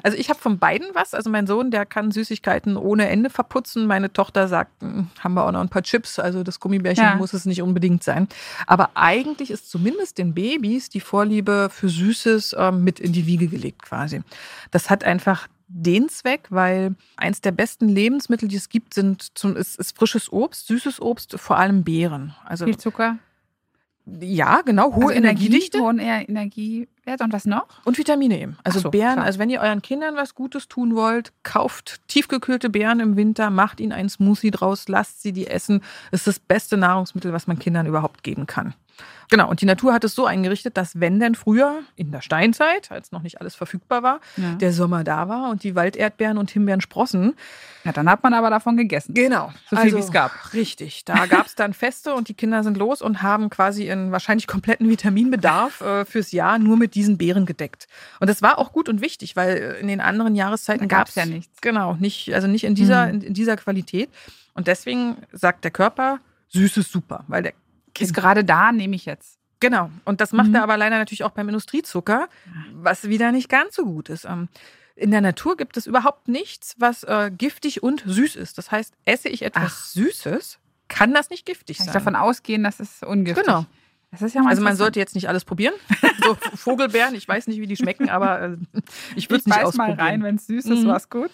Speaker 2: Also ich habe von beiden was. Also mein Sohn, der kann Süßigkeiten ohne Ende verputzen. Meine Tochter sagt, "Hm, haben wir auch noch ein paar Chips. Also das Gummibärchen
Speaker 3: Ja.
Speaker 2: muss es nicht unbedingt sein. Aber eigentlich ist zumindest den Babys die Vorliebe für Süßes ähm, mit in die Wiege gelegt quasi. Das hat einfach den Zweck, weil eins der besten Lebensmittel, die es gibt, sind zum, ist, ist frisches Obst, süßes Obst, vor allem Beeren. Also
Speaker 3: Viel Zucker.
Speaker 2: Ja, genau, hohe
Speaker 3: also
Speaker 2: Energiedichte.
Speaker 3: Hohen Energiewert und was noch?
Speaker 2: Und Vitamine eben. Also
Speaker 3: so,
Speaker 2: Beeren,
Speaker 3: klar.
Speaker 2: also wenn ihr euren Kindern was Gutes tun wollt, kauft tiefgekühlte Beeren im Winter, macht ihnen einen Smoothie draus, lasst sie die essen. Das ist das beste Nahrungsmittel, was man Kindern überhaupt geben kann. Genau, und die Natur hat es so eingerichtet, dass wenn denn früher in der Steinzeit, als noch nicht alles verfügbar war,
Speaker 3: Ja.
Speaker 2: der Sommer da war und die Walderdbeeren und Himbeeren sprossen.
Speaker 3: ja, dann hat man aber davon gegessen.
Speaker 2: Genau.
Speaker 3: So viel, wie es gab.
Speaker 2: Richtig. Da gab es dann Feste und die Kinder sind los und haben quasi ihren wahrscheinlich kompletten Vitaminbedarf äh, fürs Jahr nur mit diesen Beeren gedeckt. Und das war auch gut und wichtig, weil äh, in den anderen Jahreszeiten gab es
Speaker 3: ja nichts.
Speaker 2: Genau, nicht, also nicht in dieser,
Speaker 3: Mhm.
Speaker 2: in, in dieser Qualität. Und deswegen sagt der Körper, süß ist super, weil der
Speaker 3: Ist gerade da, nehme ich jetzt.
Speaker 2: Genau. Und das macht
Speaker 3: Mhm.
Speaker 2: er aber leider natürlich auch beim Industriezucker, was wieder nicht ganz so gut ist. Ähm, In der Natur gibt es überhaupt nichts, was äh, giftig und süß ist. Das heißt, esse ich etwas
Speaker 3: Ach.
Speaker 2: Süßes, kann das nicht giftig
Speaker 3: Kann ich
Speaker 2: sein.
Speaker 3: davon ausgehen, dass es ungiftig
Speaker 2: Genau.
Speaker 3: Das ist ja mal
Speaker 2: Also man sollte jetzt nicht alles probieren. So Vogelbeeren, ich weiß nicht, wie die schmecken, aber äh, ich würde es
Speaker 3: ich
Speaker 2: nicht
Speaker 3: beiß mal
Speaker 2: ausprobieren.
Speaker 3: rein, wenn es süß ist,
Speaker 2: Mhm.
Speaker 3: war's gut.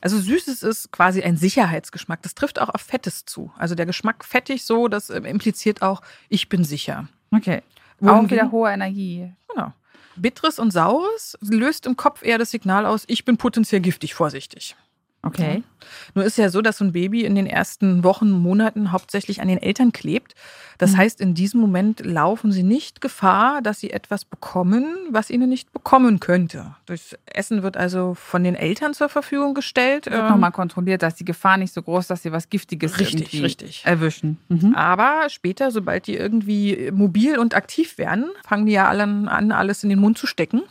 Speaker 2: Also Süßes ist quasi ein Sicherheitsgeschmack. Das trifft auch auf Fettes zu. Also der Geschmack fettig so, das äh, impliziert auch, ich bin sicher.
Speaker 3: Okay. Auch
Speaker 2: Wohingegen-
Speaker 3: wieder hohe Energie.
Speaker 2: Genau. Bitteres und Saures löst im Kopf eher das Signal aus, ich bin potenziell giftig, vorsichtig.
Speaker 3: Okay.
Speaker 2: Nur ist ja so, dass so ein Baby in den ersten Wochen, Monaten hauptsächlich an den Eltern klebt. Das
Speaker 3: Mhm.
Speaker 2: heißt, in diesem Moment laufen sie nicht Gefahr, dass sie etwas bekommen, was ihnen nicht bekommen könnte. Durchs Essen wird also von den Eltern zur Verfügung gestellt.
Speaker 3: Wird
Speaker 2: ähm,
Speaker 3: nochmal kontrolliert, dass die Gefahr nicht so groß ist, dass sie was Giftiges
Speaker 2: Richtig, richtig.
Speaker 3: erwischen. Mhm.
Speaker 2: Aber später, sobald die irgendwie mobil und aktiv werden, fangen die ja alle an, alles in den Mund zu stecken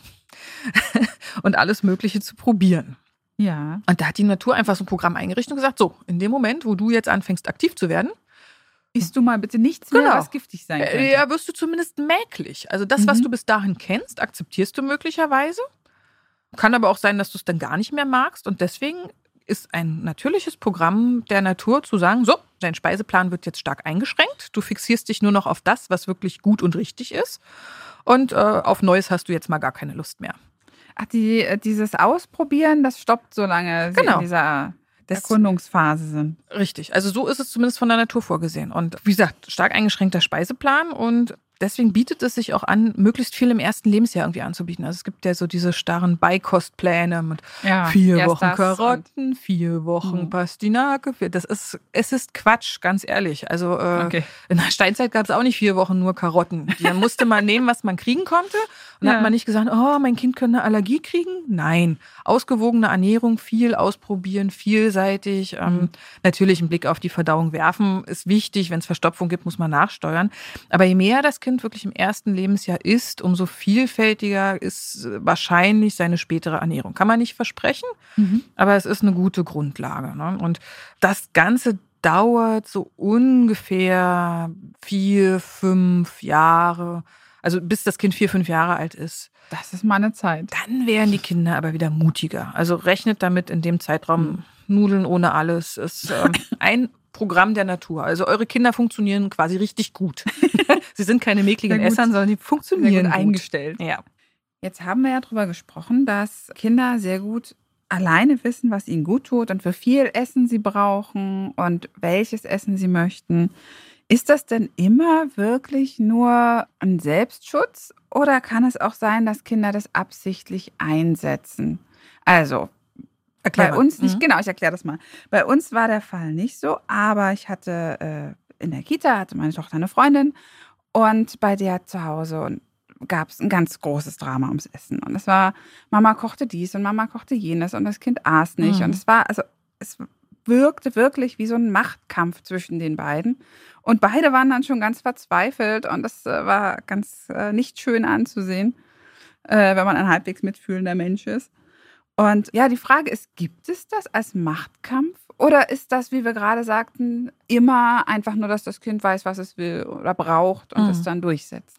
Speaker 2: und alles Mögliche zu probieren.
Speaker 3: Ja.
Speaker 2: Und da hat die Natur einfach so ein Programm eingerichtet und gesagt, so, in dem Moment, wo du jetzt anfängst aktiv zu werden,
Speaker 3: Isst du mal bitte nichts mehr,
Speaker 2: Genau.
Speaker 3: was giftig sein könnte.
Speaker 2: äh, ja, wirst du zumindest mäglich. Also das, was
Speaker 3: Mhm.
Speaker 2: du bis dahin kennst, akzeptierst du möglicherweise. Kann aber auch sein, dass du es dann gar nicht mehr magst. Und deswegen ist ein natürliches Programm der Natur zu sagen, so, dein Speiseplan wird jetzt stark eingeschränkt. Du fixierst dich nur noch auf das, was wirklich gut und richtig ist. Und äh, auf Neues hast du jetzt mal gar keine Lust mehr.
Speaker 3: Ach, die, äh, dieses Ausprobieren, das stoppt, solange sie
Speaker 2: Genau.
Speaker 3: in dieser
Speaker 2: Das-
Speaker 3: Erkundungsphase sind.
Speaker 2: Richtig. Also so ist es zumindest von der Natur vorgesehen. Und wie gesagt, stark eingeschränkter Speiseplan und deswegen bietet es sich auch an, möglichst viel im ersten Lebensjahr irgendwie anzubieten. Also es gibt ja so diese starren Beikostpläne mit
Speaker 3: Ja,
Speaker 2: vier Wochen Karotten, vier Wochen
Speaker 3: Mhm.
Speaker 2: Pastinake. Das ist, es ist Quatsch, ganz ehrlich. Also äh,
Speaker 3: Okay.
Speaker 2: in der Steinzeit gab es auch nicht vier Wochen nur Karotten. Die musste man nehmen, was man kriegen konnte. Und
Speaker 3: Ja.
Speaker 2: hat man nicht gesagt, oh, mein Kind könnte eine Allergie kriegen. Nein. Ausgewogene Ernährung, viel ausprobieren, vielseitig. Ähm,
Speaker 3: Mhm.
Speaker 2: natürlich einen Blick auf die Verdauung werfen ist wichtig. Wenn es Verstopfung gibt, muss man nachsteuern. Aber je mehr das Kind wirklich im ersten Lebensjahr isst, umso vielfältiger ist äh, wahrscheinlich seine spätere Ernährung. Kann man nicht versprechen,
Speaker 3: Mhm.
Speaker 2: aber es ist eine gute Grundlage. Ne? Und das Ganze dauert so ungefähr vier, fünf Jahre. Also bis das Kind vier, fünf Jahre alt ist.
Speaker 3: Das ist mal eine Zeit.
Speaker 2: Dann werden die Kinder aber wieder mutiger. Also rechnet damit in dem Zeitraum Nudeln ohne alles. Ist ähm, ein Programm der Natur. Also eure Kinder funktionieren quasi richtig gut. Sie sind keine mäkligen
Speaker 3: gut.
Speaker 2: Essern, sondern die funktionieren
Speaker 3: gut
Speaker 2: gut.
Speaker 3: eingestellt.
Speaker 2: Ja.
Speaker 3: Jetzt haben wir ja darüber gesprochen, dass Kinder sehr gut alleine wissen, was ihnen gut tut und wie viel Essen sie brauchen und welches Essen sie möchten. Ist das denn immer wirklich nur ein Selbstschutz oder kann es auch sein, dass Kinder das absichtlich einsetzen? Also,
Speaker 2: Erklär
Speaker 3: bei
Speaker 2: mal.
Speaker 3: uns nicht,
Speaker 2: Mhm.
Speaker 3: genau, ich erkläre das mal. Bei uns war der Fall nicht so, aber ich hatte äh, in der Kita, hatte meine Tochter eine Freundin und bei der zu Hause gab es ein ganz großes Drama ums Essen. Und es war, Mama kochte dies und Mama kochte jenes und das Kind aß nicht.
Speaker 2: Mhm.
Speaker 3: Und es war, also es wirkte wirklich wie so ein Machtkampf zwischen den beiden. Und beide waren dann schon ganz verzweifelt und das äh, war ganz äh, nicht schön anzusehen, äh, wenn man ein halbwegs mitfühlender Mensch ist. Und ja, die Frage ist, gibt es das als Machtkampf oder ist das, wie wir gerade sagten, immer einfach nur, dass das Kind weiß, was es will oder braucht und
Speaker 2: Mhm.
Speaker 3: es dann durchsetzt?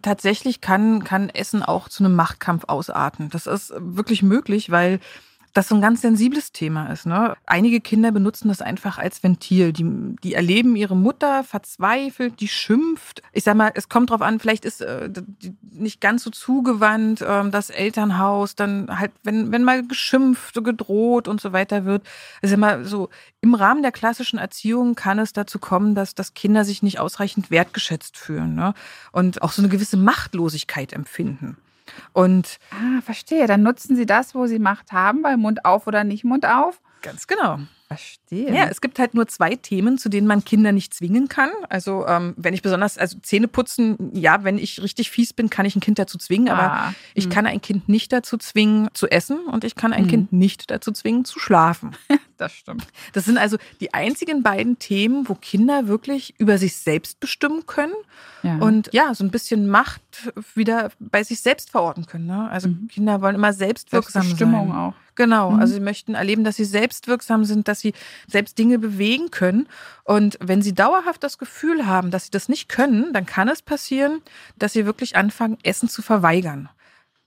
Speaker 2: Tatsächlich kann, kann Essen auch zu einem Machtkampf ausarten. Das ist wirklich möglich, weil das so ein ganz sensibles Thema ist. Ne? Einige Kinder benutzen das einfach als Ventil. Die, die erleben ihre Mutter verzweifelt, die schimpft. Ich sag mal, es kommt drauf an, vielleicht ist äh, nicht ganz so zugewandt äh, das Elternhaus, dann halt, wenn, wenn mal geschimpft, gedroht und so weiter wird. Ich sag mal, so im Rahmen der klassischen Erziehung kann es dazu kommen, dass, dass Kinder sich nicht ausreichend wertgeschätzt fühlen ne? und auch so eine gewisse Machtlosigkeit empfinden. Und
Speaker 3: ah, verstehe. Dann nutzen Sie das, wo Sie Macht haben, bei Mund auf oder nicht Mund auf.
Speaker 2: Ganz genau.
Speaker 3: Verstehe.
Speaker 2: Ja, es gibt halt nur zwei Themen, zu denen man Kinder nicht zwingen kann. Also ähm, wenn ich besonders, also Zähne putzen, ja, wenn ich richtig fies bin, kann ich ein Kind dazu zwingen, aber ah, ich hm. kann ein Kind nicht dazu zwingen zu essen und ich kann ein hm. Kind nicht dazu zwingen zu schlafen.
Speaker 3: das stimmt.
Speaker 2: Das sind also die einzigen beiden Themen, wo Kinder wirklich über sich selbst bestimmen können ja. und ja, so ein bisschen Macht wieder bei sich selbst verorten können. Ne? Also mhm. Kinder wollen immer selbstwirksam
Speaker 3: Selbstbestimmung
Speaker 2: sein.
Speaker 3: auch.
Speaker 2: Genau, mhm. also sie möchten erleben, dass sie selbstwirksam sind, dass sie selbst Dinge bewegen können. Und wenn sie dauerhaft das Gefühl haben, dass sie das nicht können, dann kann es passieren, dass sie wirklich anfangen, Essen zu verweigern.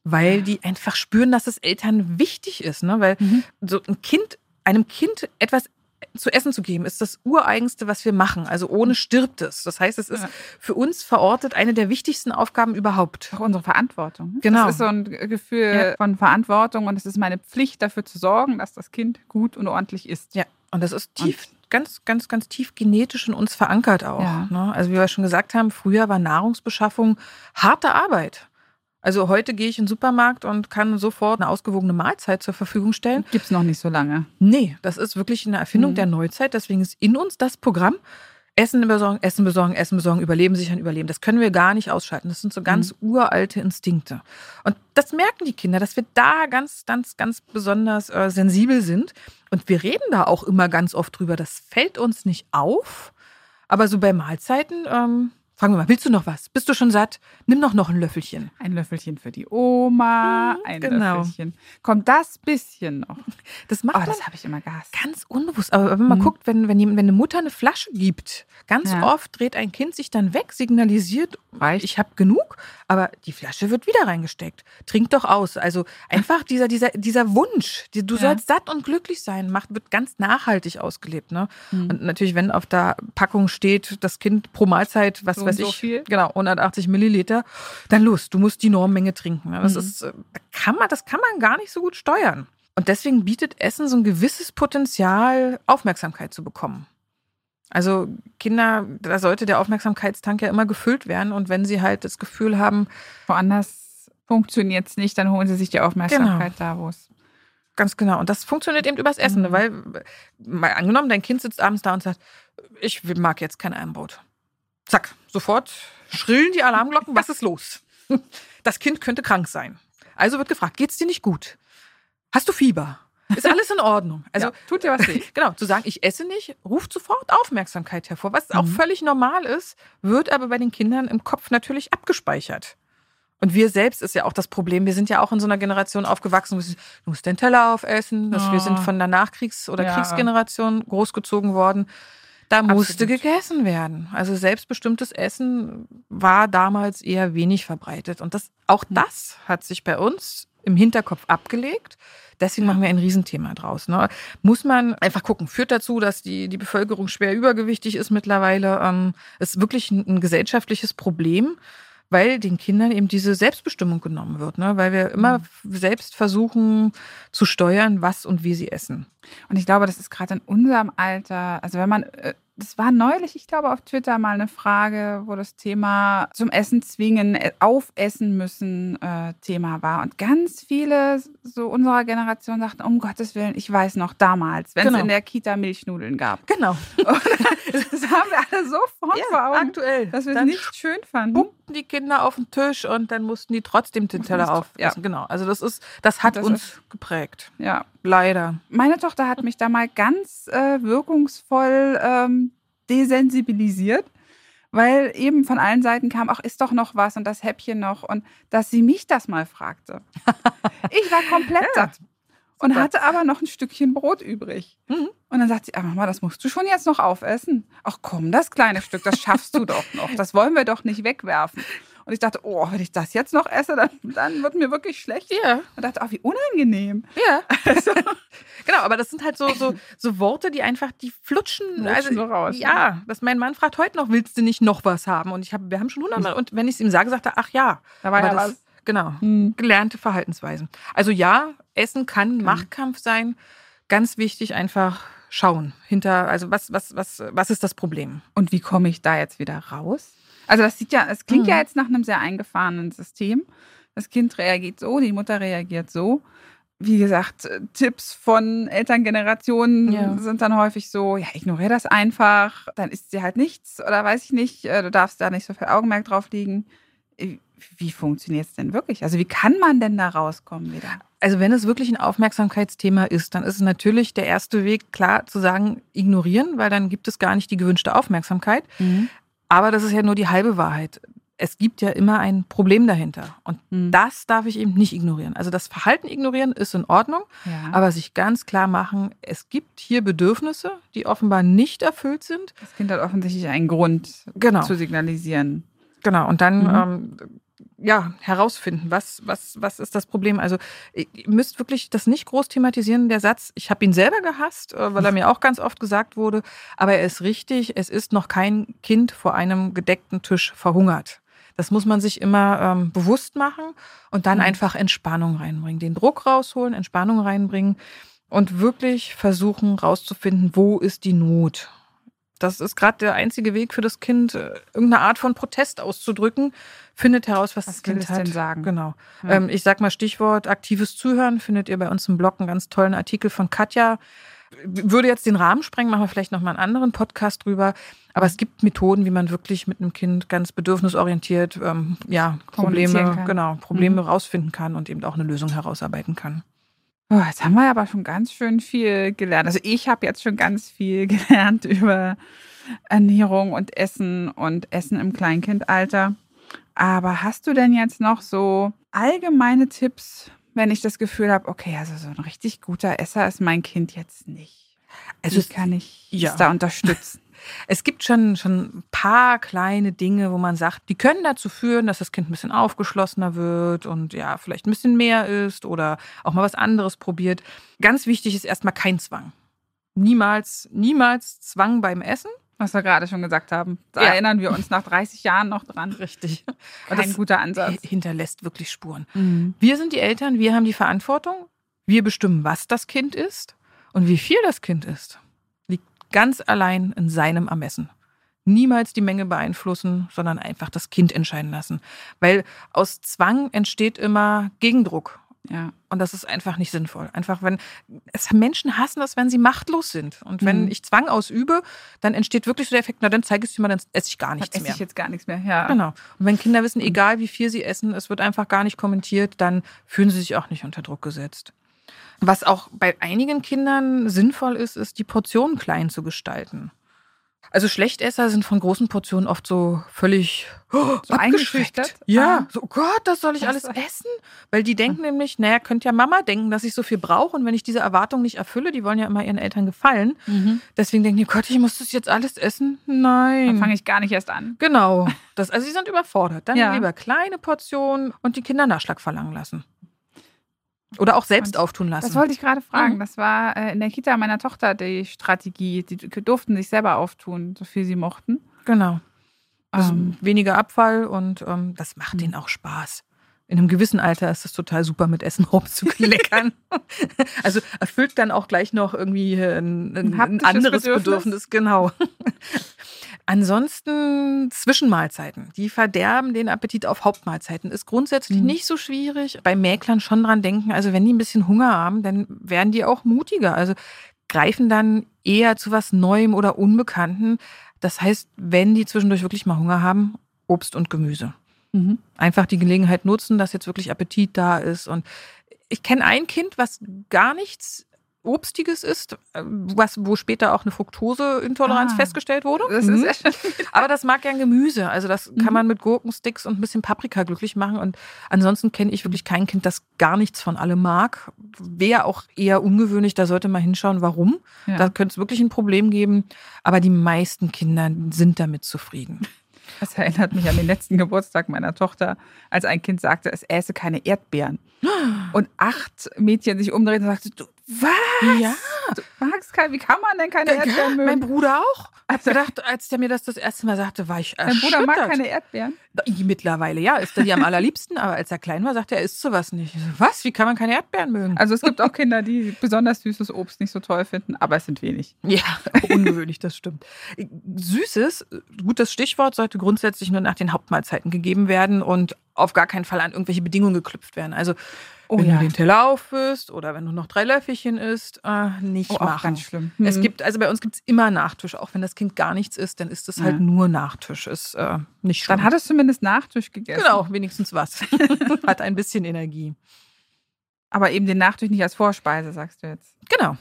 Speaker 2: Weil die einfach spüren, dass es Eltern wichtig ist. Ne? Weil mhm. so ein Kind, einem Kind etwas zu essen zu geben, ist das Ureigenste, was wir machen. Also ohne stirbt es. Das heißt, es ist für uns verortet eine der wichtigsten Aufgaben überhaupt.
Speaker 3: Auch unsere Verantwortung.
Speaker 2: Genau.
Speaker 3: Das ist so ein Gefühl ja. von Verantwortung und es ist meine Pflicht, dafür zu sorgen, dass das Kind gut und ordentlich ist.
Speaker 2: Ja, und das ist tief, und ganz, ganz, ganz tief genetisch in uns verankert auch. Ja. Ne? Also wie wir schon gesagt haben, früher war Nahrungsbeschaffung harte Arbeit. Also heute gehe ich in den Supermarkt und kann sofort eine ausgewogene Mahlzeit zur Verfügung stellen.
Speaker 3: Gibt es noch nicht so lange.
Speaker 2: Nee, das ist wirklich eine Erfindung mhm. der Neuzeit. Deswegen ist in uns das Programm Essen besorgen, Essen besorgen, Essen besorgen, Überleben, sichern, Überleben. Das können wir gar nicht ausschalten. Das sind so ganz mhm. uralte Instinkte. Und das merken die Kinder, dass wir da ganz, ganz, ganz besonders äh, sensibel sind. Und wir reden da auch immer ganz oft drüber. Das fällt uns nicht auf. Aber so bei Mahlzeiten ähm, Fragen wir mal, willst du noch was? Bist du schon satt? Nimm doch noch ein Löffelchen.
Speaker 3: Ein Löffelchen für die Oma, ein genau. Löffelchen. Kommt das bisschen noch?
Speaker 2: Das macht
Speaker 3: oh, das habe ich immer gehasst.
Speaker 2: Ganz unbewusst. Aber wenn man mhm. guckt, wenn, wenn, wenn eine Mutter eine Flasche gibt, ganz ja. oft dreht ein Kind sich dann weg, signalisiert, Reicht. ich habe genug, aber die Flasche wird wieder reingesteckt. Trink doch aus. Also einfach dieser, dieser, dieser Wunsch, du ja. sollst satt und glücklich sein, macht, wird ganz nachhaltig ausgelebt. Ne? Mhm. Und natürlich, wenn auf der Packung steht, das Kind pro Mahlzeit, was so weiß ich, so viel. genau, 180 Milliliter, dann los, du musst die Normmenge trinken. Das, mhm. ist, äh, kann man, das kann man gar nicht so gut steuern. Und deswegen bietet Essen so ein gewisses Potenzial, Aufmerksamkeit zu bekommen. Also Kinder, da sollte der Aufmerksamkeitstank ja immer gefüllt werden. Und wenn sie halt das Gefühl haben,
Speaker 3: woanders funktioniert es nicht, dann holen sie sich die Aufmerksamkeit genau. da, wo es.
Speaker 2: Ganz genau. Und das funktioniert eben übers Essen, mhm. weil, mal angenommen, dein Kind sitzt abends da und sagt, ich mag jetzt kein Einbrot. Zack, sofort schrillen die Alarmglocken, was ist los? Das Kind könnte krank sein. Also wird gefragt, geht's dir nicht gut? Hast du Fieber? Ist alles in Ordnung?
Speaker 3: Also ja, tut dir was weh.
Speaker 2: Genau, zu sagen, ich esse nicht, ruft sofort Aufmerksamkeit hervor, was mhm. auch völlig normal ist, wird aber bei den Kindern im Kopf natürlich abgespeichert. Und wir selbst ist ja auch das Problem. Wir sind ja auch in so einer Generation aufgewachsen, du musst den Teller aufessen. Oh. Wir sind von der Nachkriegs- oder ja. Kriegsgeneration großgezogen worden. Da musste Absolut. gegessen werden. Also selbstbestimmtes Essen war damals eher wenig verbreitet. Und das, auch hm. das hat sich bei uns im Hinterkopf abgelegt. Deswegen machen wir ein Riesenthema draus. Ne? Muss man einfach gucken. Führt dazu, dass die, die Bevölkerung schwer übergewichtig ist mittlerweile. Ähm, ist wirklich ein, ein gesellschaftliches Problem weil den Kindern eben diese Selbstbestimmung genommen wird, ne? weil wir immer mhm. selbst versuchen zu steuern, was und wie sie essen.
Speaker 3: Und ich glaube, das ist gerade in unserem Alter, also wenn man äh, das war neulich, ich glaube, auf Twitter mal eine Frage, wo das Thema zum Essen zwingen, äh, aufessen müssen äh, Thema war. Und ganz viele so unserer Generation sagten, um Gottes Willen, ich weiß noch damals, wenn genau. es in der Kita Milchnudeln gab.
Speaker 2: Genau.
Speaker 3: das haben wir alle sofort ja, vor Augen,
Speaker 2: aktuell.
Speaker 3: dass wir es nicht schön fanden.
Speaker 2: die Kinder auf den Tisch und dann mussten die trotzdem den Teller aufessen. Ja. Genau. Also das ist, das hat das uns ist, geprägt.
Speaker 3: Ja.
Speaker 2: Leider.
Speaker 3: Meine Tochter hat mich da mal ganz äh, wirkungsvoll ähm, desensibilisiert, weil eben von allen Seiten kam, ach, ist doch noch was und das Häppchen noch und dass sie mich das mal fragte. Ich war komplett ja, satt und hatte aber noch ein Stückchen Brot übrig. Mhm. Und dann sagt sie, aber Mama, das musst du schon jetzt noch aufessen. Ach komm, das kleine Stück, das schaffst du doch noch. Das wollen wir doch nicht wegwerfen. Und ich dachte, oh, wenn ich das jetzt noch esse, dann, dann wird mir wirklich schlecht.
Speaker 2: Ja.
Speaker 3: Und dachte, oh, wie unangenehm.
Speaker 2: Ja. genau, aber das sind halt so, so, so Worte, die einfach, die flutschen.
Speaker 3: Lutschen
Speaker 2: also,
Speaker 3: so raus,
Speaker 2: Ja, dass mein Mann fragt heute noch, willst du nicht noch was haben? Und ich habe, wir haben schon hundertmal. Und wenn ich es ihm sage, sagt er, ach ja.
Speaker 3: Da war ja
Speaker 2: das,
Speaker 3: was.
Speaker 2: Genau.
Speaker 3: Hm.
Speaker 2: Gelernte Verhaltensweisen. Also ja, Essen kann Machtkampf sein. Ganz wichtig, einfach schauen. Hinter, also was, was, was, was ist das Problem?
Speaker 3: Und wie komme ich da jetzt wieder raus? Also das sieht ja, es klingt
Speaker 2: Mhm.
Speaker 3: ja jetzt nach einem sehr eingefahrenen System. Das Kind reagiert so, die Mutter reagiert so. Wie gesagt, äh, Tipps von Elterngenerationen
Speaker 2: Ja.
Speaker 3: sind dann häufig so, ja, ignoriere das einfach, dann isst sie halt nichts oder weiß ich nicht, äh, du darfst da nicht so viel Augenmerk drauf legen. Äh, Wie funktioniert es denn wirklich? Also wie kann man denn da rauskommen wieder?
Speaker 2: Also wenn es wirklich ein Aufmerksamkeitsthema ist, dann ist es natürlich der erste Weg, klar zu sagen, ignorieren, weil dann gibt es gar nicht die gewünschte Aufmerksamkeit. Aber das ist ja nur die halbe Wahrheit. Es gibt ja immer ein Problem dahinter. Und
Speaker 3: Mhm.
Speaker 2: das darf ich eben nicht ignorieren. Also das Verhalten ignorieren ist in Ordnung,
Speaker 3: Ja.
Speaker 2: aber sich ganz klar machen, es gibt hier Bedürfnisse, die offenbar nicht erfüllt sind.
Speaker 3: das Kind hat offensichtlich einen Grund
Speaker 2: Genau.
Speaker 3: zu signalisieren.
Speaker 2: Genau, und dann
Speaker 3: Mhm.
Speaker 2: ähm, ja, herausfinden, was, was, was ist das Problem. Also ihr müsst wirklich das nicht groß thematisieren, der Satz, ich habe ihn selber gehasst, äh, weil er mir auch ganz oft gesagt wurde, aber er ist richtig, es ist noch kein Kind vor einem gedeckten Tisch verhungert. Das muss man sich immer ähm, bewusst machen und dann
Speaker 3: Mhm.
Speaker 2: einfach Entspannung reinbringen, den Druck rausholen, Entspannung reinbringen und wirklich versuchen rauszufinden, wo ist die Not. Das ist gerade der einzige Weg für das Kind, äh, irgendeine Art von Protest auszudrücken. Findet heraus, was,
Speaker 3: Was
Speaker 2: das Kind hat.
Speaker 3: denn sagen?
Speaker 2: Genau.
Speaker 3: Ja.
Speaker 2: Ähm, ich sag mal Stichwort aktives Zuhören. Findet ihr bei uns im Blog einen ganz tollen Artikel von Katja. Würde jetzt den Rahmen sprengen, machen wir vielleicht noch mal einen anderen Podcast drüber. Aber es gibt Methoden, wie man wirklich mit einem Kind ganz bedürfnisorientiert ähm, ja, Probleme, genau, Probleme
Speaker 3: Mhm.
Speaker 2: rausfinden kann und eben auch eine Lösung herausarbeiten kann.
Speaker 3: Oh, jetzt haben wir aber schon ganz schön viel gelernt. Also ich habe jetzt schon ganz viel gelernt über Ernährung und Essen und Essen im Kleinkindalter. Aber hast du denn jetzt noch so allgemeine Tipps, wenn ich das Gefühl habe, okay, also so ein richtig guter Esser ist mein Kind jetzt nicht?
Speaker 2: Also
Speaker 3: Wie kann ich
Speaker 2: ja.
Speaker 3: da unterstützen?
Speaker 2: Es gibt schon, schon ein paar kleine Dinge, wo man sagt, die können dazu führen, dass das Kind ein bisschen aufgeschlossener wird und ja, vielleicht ein bisschen mehr isst oder auch mal was anderes probiert. Ganz wichtig ist erstmal kein Zwang. Niemals, niemals Zwang beim Essen.
Speaker 3: Was wir gerade schon gesagt haben. Da
Speaker 2: Ja.
Speaker 3: erinnern wir uns nach 30 Jahren noch dran.
Speaker 2: Richtig.
Speaker 3: Kein
Speaker 2: das
Speaker 3: guter Ansatz.
Speaker 2: hinterlässt wirklich Spuren.
Speaker 3: Mhm.
Speaker 2: Wir sind die Eltern, wir haben die Verantwortung. Wir bestimmen, was das Kind ist und wie viel das Kind ist. Liegt ganz allein in seinem Ermessen. Niemals die Menge beeinflussen, sondern einfach das Kind entscheiden lassen. Weil aus Zwang entsteht immer Gegendruck.
Speaker 3: Ja.
Speaker 2: Und das ist einfach nicht sinnvoll. Einfach, wenn es, Menschen hassen das, wenn sie machtlos sind. Und wenn
Speaker 3: Mhm.
Speaker 2: ich Zwang ausübe, dann entsteht wirklich so der Effekt, na dann zeige ich es dir mal, dann esse ich gar
Speaker 3: Dann
Speaker 2: nichts
Speaker 3: esse
Speaker 2: mehr.
Speaker 3: ich jetzt gar nichts mehr. Ja.
Speaker 2: Genau. Und wenn Kinder wissen, egal wie viel sie essen, es wird einfach gar nicht kommentiert, dann fühlen sie sich auch nicht unter Druck gesetzt. Was auch bei einigen Kindern sinnvoll ist, ist, die Portionen klein zu gestalten. Also Schlechtesser sind von großen Portionen oft so völlig oh,
Speaker 3: So eingeschüchtert?
Speaker 2: Ja,
Speaker 3: Ah.
Speaker 2: so oh Gott, das soll ich alles essen? Weil die denken nämlich, naja, könnte ja Mama denken, dass ich so viel brauche und wenn ich diese Erwartung nicht erfülle, die wollen ja immer ihren Eltern gefallen.
Speaker 3: Mhm.
Speaker 2: Deswegen denken die, Gott, ich muss das jetzt alles essen? Nein.
Speaker 3: Dann fange ich gar nicht erst an.
Speaker 2: Genau. Das, also sie sind überfordert. Dann
Speaker 3: Ja.
Speaker 2: lieber kleine Portionen und die Kinder Nachschlag verlangen lassen. Oder auch selbst
Speaker 3: Und
Speaker 2: auftun lassen.
Speaker 3: Das wollte ich gerade fragen.
Speaker 2: Mhm.
Speaker 3: Das war äh, in der Kita meiner Tochter die Strategie. Die durften sich selber auftun, so viel sie mochten.
Speaker 2: genau. Also
Speaker 3: Ähm,
Speaker 2: weniger Abfall und ähm, das macht denen auch Spaß. In einem gewissen Alter ist es total super, mit Essen rumzukleckern. also erfüllt dann auch gleich noch irgendwie ein, ein,
Speaker 3: Ein
Speaker 2: ein anderes
Speaker 3: Bedürfnis.
Speaker 2: Bedürfnis. Genau. Ansonsten Zwischenmahlzeiten. Die verderben den Appetit auf Hauptmahlzeiten. Ist grundsätzlich
Speaker 3: Mhm.
Speaker 2: nicht so schwierig. Bei Mäklern schon dran denken. Also wenn die ein bisschen Hunger haben, dann werden die auch mutiger. Also greifen dann eher zu was Neuem oder Unbekannten. Das heißt, wenn die zwischendurch wirklich mal Hunger haben, Obst und Gemüse.
Speaker 3: mhm.
Speaker 2: Einfach die Gelegenheit nutzen, dass jetzt wirklich Appetit da ist. Und ich kenne ein Kind, was gar nichts Obstiges ist, äh, was, wo später auch eine Fructoseintoleranz
Speaker 3: Ah.
Speaker 2: festgestellt wurde.
Speaker 3: Das
Speaker 2: Mhm.
Speaker 3: ist
Speaker 2: Aber das mag gern Gemüse. Also das kann
Speaker 3: Mhm.
Speaker 2: man mit Gurkensticks und ein bisschen Paprika glücklich machen. Und ansonsten kenne ich wirklich kein Kind, das gar nichts von allem mag. Wäre auch eher ungewöhnlich. Da sollte man hinschauen, warum.
Speaker 3: Ja.
Speaker 2: Da könnte es wirklich ein Problem geben. Aber die meisten Kinder sind damit zufrieden.
Speaker 3: Das erinnert mich an den letzten Geburtstag meiner Tochter, als ein Kind sagte, es äße keine Erdbeeren. Und acht Mädchen sich umdrehten und sagten, du, was?
Speaker 2: Ja.
Speaker 3: Du magst kein, wie kann man denn keine Erdbeeren
Speaker 2: Ja,
Speaker 3: mögen?
Speaker 2: mein Bruder auch.
Speaker 3: Also-
Speaker 2: gedacht, als der mir das das erste Mal sagte, war ich
Speaker 3: Mein
Speaker 2: erschüttert.
Speaker 3: Bruder mag keine Erdbeeren.
Speaker 2: Mittlerweile, ja, ist er die am allerliebsten. Aber als er klein war, sagte er, er isst sowas nicht. Ich so, was? Wie kann man keine Erdbeeren mögen?
Speaker 3: Also es gibt auch Kinder, die besonders süßes Obst nicht so toll finden, aber es sind wenig.
Speaker 2: Ja, ungewöhnlich, das stimmt. Süßes, gutes Stichwort, sollte grundsätzlich nur nach den Hauptmahlzeiten gegeben werden und auf gar keinen Fall an irgendwelche Bedingungen geknüpft werden. Also
Speaker 3: Oh
Speaker 2: wenn
Speaker 3: ja.
Speaker 2: du den Teller auffüllst oder wenn du noch drei Löffelchen isst, äh, nicht
Speaker 3: Oh, auch
Speaker 2: machen.
Speaker 3: ganz schlimm.
Speaker 2: Es
Speaker 3: Hm.
Speaker 2: gibt, also bei uns gibt es immer Nachtisch, auch wenn das Kind gar nichts isst, dann ist es halt
Speaker 3: Ja.
Speaker 2: nur Nachtisch. Ist äh, nicht schlimm.
Speaker 3: Dann hat es zumindest Nachtisch gegessen.
Speaker 2: genau, wenigstens was. hat ein bisschen Energie.
Speaker 3: Aber eben den Nachtisch nicht als Vorspeise, sagst du jetzt.
Speaker 2: Genau.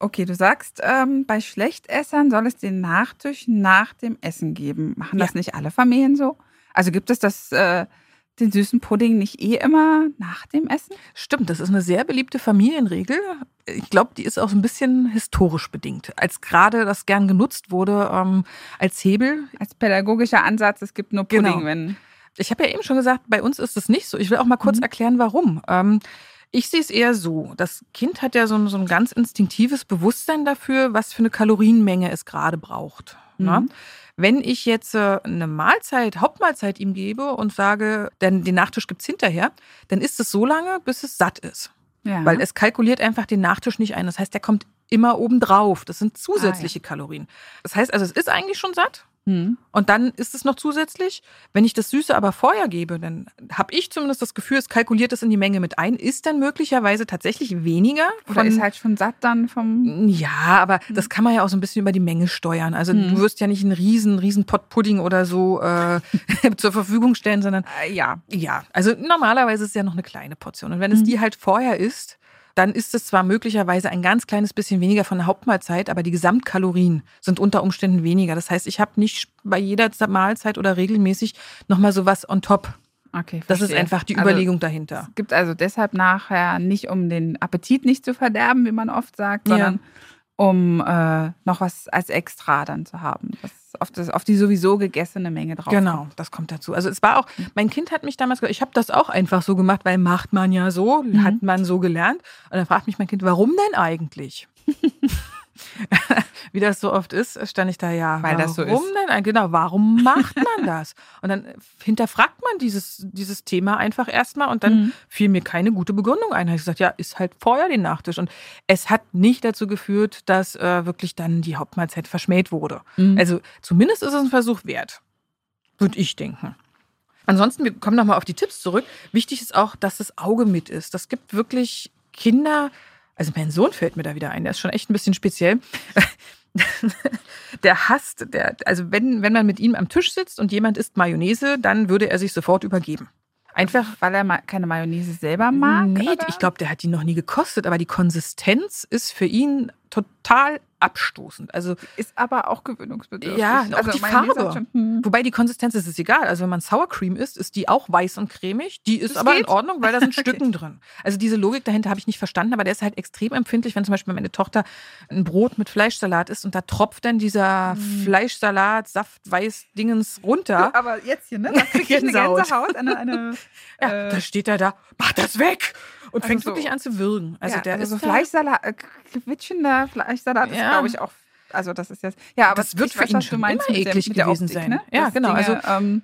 Speaker 3: Okay, du sagst, ähm, bei Schlechtessern soll es den Nachtisch nach dem Essen geben. Machen das
Speaker 2: Ja.
Speaker 3: nicht alle Familien so? Also gibt es das, äh, den süßen Pudding nicht eh immer nach dem Essen?
Speaker 2: Stimmt, das ist eine sehr beliebte Familienregel. Ich glaube, die ist auch so ein bisschen historisch bedingt. Als gerade das gern genutzt wurde ähm, als Hebel.
Speaker 3: Als pädagogischer Ansatz, es gibt nur Pudding,
Speaker 2: Genau.
Speaker 3: wenn.
Speaker 2: Ich habe ja eben schon gesagt, bei uns ist es nicht so. Ich will auch mal kurz
Speaker 3: Mhm.
Speaker 2: erklären, warum. Ähm, ich sehe es eher so. Das Kind hat ja so ein, so ein ganz instinktives Bewusstsein dafür, was für eine Kalorienmenge es gerade braucht. Ne? Wenn ich jetzt äh, eine Mahlzeit, Hauptmahlzeit ihm gebe und sage, denn den Nachtisch gibt's hinterher, dann ist es so lange, bis es satt ist.
Speaker 3: Ja.
Speaker 2: Weil es kalkuliert einfach den Nachtisch nicht ein. Das heißt, der kommt immer obendrauf. Das sind zusätzliche
Speaker 3: Ah,
Speaker 2: Kalorien. Das heißt also, es ist eigentlich schon satt.
Speaker 3: Hm.
Speaker 2: Und dann ist es noch zusätzlich. Wenn ich das Süße aber vorher gebe, dann habe ich zumindest das Gefühl, es kalkuliert es in die Menge mit ein, ist dann möglicherweise tatsächlich weniger.
Speaker 3: Oder ist halt schon satt dann vom.
Speaker 2: ja, aber das kann man ja auch so ein bisschen über die Menge steuern. Also
Speaker 3: Mhm.
Speaker 2: du wirst ja nicht einen riesen, riesen Pot Pudding oder so äh, zur Verfügung stellen, sondern
Speaker 3: Äh, ja.
Speaker 2: ja, also normalerweise ist es ja noch eine kleine Portion. Und wenn es
Speaker 3: Mhm.
Speaker 2: die halt vorher isst, dann ist es zwar möglicherweise ein ganz kleines bisschen weniger von der Hauptmahlzeit, aber die Gesamtkalorien sind unter Umständen weniger. Das heißt, ich habe nicht bei jeder Mahlzeit oder regelmäßig nochmal sowas on top.
Speaker 3: Okay.
Speaker 2: Das ist einfach die
Speaker 3: Also,
Speaker 2: Überlegung dahinter.
Speaker 3: Es gibt also deshalb nachher nicht, um den Appetit nicht zu verderben, wie man oft sagt,
Speaker 2: Ja.
Speaker 3: sondern um äh, noch was als Extra dann zu haben. Das auf, das, auf die sowieso gegessene Menge drauf.
Speaker 2: Genau, das kommt dazu. Also es war auch, mein Kind hat mich damals, ich habe das auch einfach so gemacht, weil macht man ja so,
Speaker 3: Mhm.
Speaker 2: hat man so gelernt. Und dann fragt mich mein Kind, warum denn eigentlich? Wie das so oft ist, stand ich da ja.
Speaker 3: Weil das so
Speaker 2: warum
Speaker 3: ist.
Speaker 2: denn? Genau, warum macht man das? Und dann hinterfragt man dieses, dieses Thema einfach erstmal und dann
Speaker 3: Mhm.
Speaker 2: fiel mir keine gute Begründung ein. Da habe ich gesagt, ja, ist halt vorher den Nachtisch. Und es hat nicht dazu geführt, dass äh, wirklich dann die Hauptmahlzeit verschmäht wurde.
Speaker 3: Mhm.
Speaker 2: Also zumindest ist es ein Versuch wert, würde ich denken. Ansonsten, wir kommen nochmal auf die Tipps zurück. Wichtig ist auch, dass das Auge mit ist. Das gibt wirklich Kinder, also mein Sohn fällt mir da wieder ein, der ist schon echt ein bisschen speziell. Der hasst, der, also wenn, wenn man mit ihm am Tisch sitzt und jemand isst Mayonnaise, dann würde er sich sofort übergeben. Einfach
Speaker 3: Weil er keine Mayonnaise selber mag?
Speaker 2: Nee,
Speaker 3: oder?
Speaker 2: ich glaube, der hat die noch nie gekostet, aber die Konsistenz ist für ihn total abstoßend. Also,
Speaker 3: Ist aber auch gewöhnungsbedürftig.
Speaker 2: Ja, auch die
Speaker 3: Mayonnaise
Speaker 2: Farbe.
Speaker 3: Schon, hm.
Speaker 2: wobei die Konsistenz ist es egal. Also, wenn man Sour Cream isst, ist die auch weiß und cremig. Die ist
Speaker 3: Das
Speaker 2: aber in
Speaker 3: geht.
Speaker 2: Ordnung, weil da sind
Speaker 3: Okay.
Speaker 2: Stücken drin. Also, diese Logik dahinter habe ich nicht verstanden, aber der ist halt extrem empfindlich, wenn zum Beispiel meine Tochter ein Brot mit Fleischsalat isst und da tropft dann dieser Fleischsalat, Saft, Weiß, Dingens runter.
Speaker 3: Aber jetzt hier, ne? Da krieg ich eine.
Speaker 2: Gänsehaut.
Speaker 3: Eine, eine,
Speaker 2: Ja,
Speaker 3: äh,
Speaker 2: da steht er da, mach das weg! Und
Speaker 3: Also
Speaker 2: fängt
Speaker 3: so-
Speaker 2: wirklich an zu würgen. Also,
Speaker 3: ja,
Speaker 2: der
Speaker 3: also
Speaker 2: ist
Speaker 3: so Fleischsalat, äh, quietschender Fleischsalat ist,
Speaker 2: Ja.
Speaker 3: glaube ich, auch. Also das ist jetzt. Ja, aber
Speaker 2: Das wird für
Speaker 3: weiß,
Speaker 2: ihn schon
Speaker 3: meinst
Speaker 2: immer eklig gewesen sein.
Speaker 3: Ne?
Speaker 2: Ja,
Speaker 3: Dass
Speaker 2: genau,
Speaker 3: Dinge, ähm,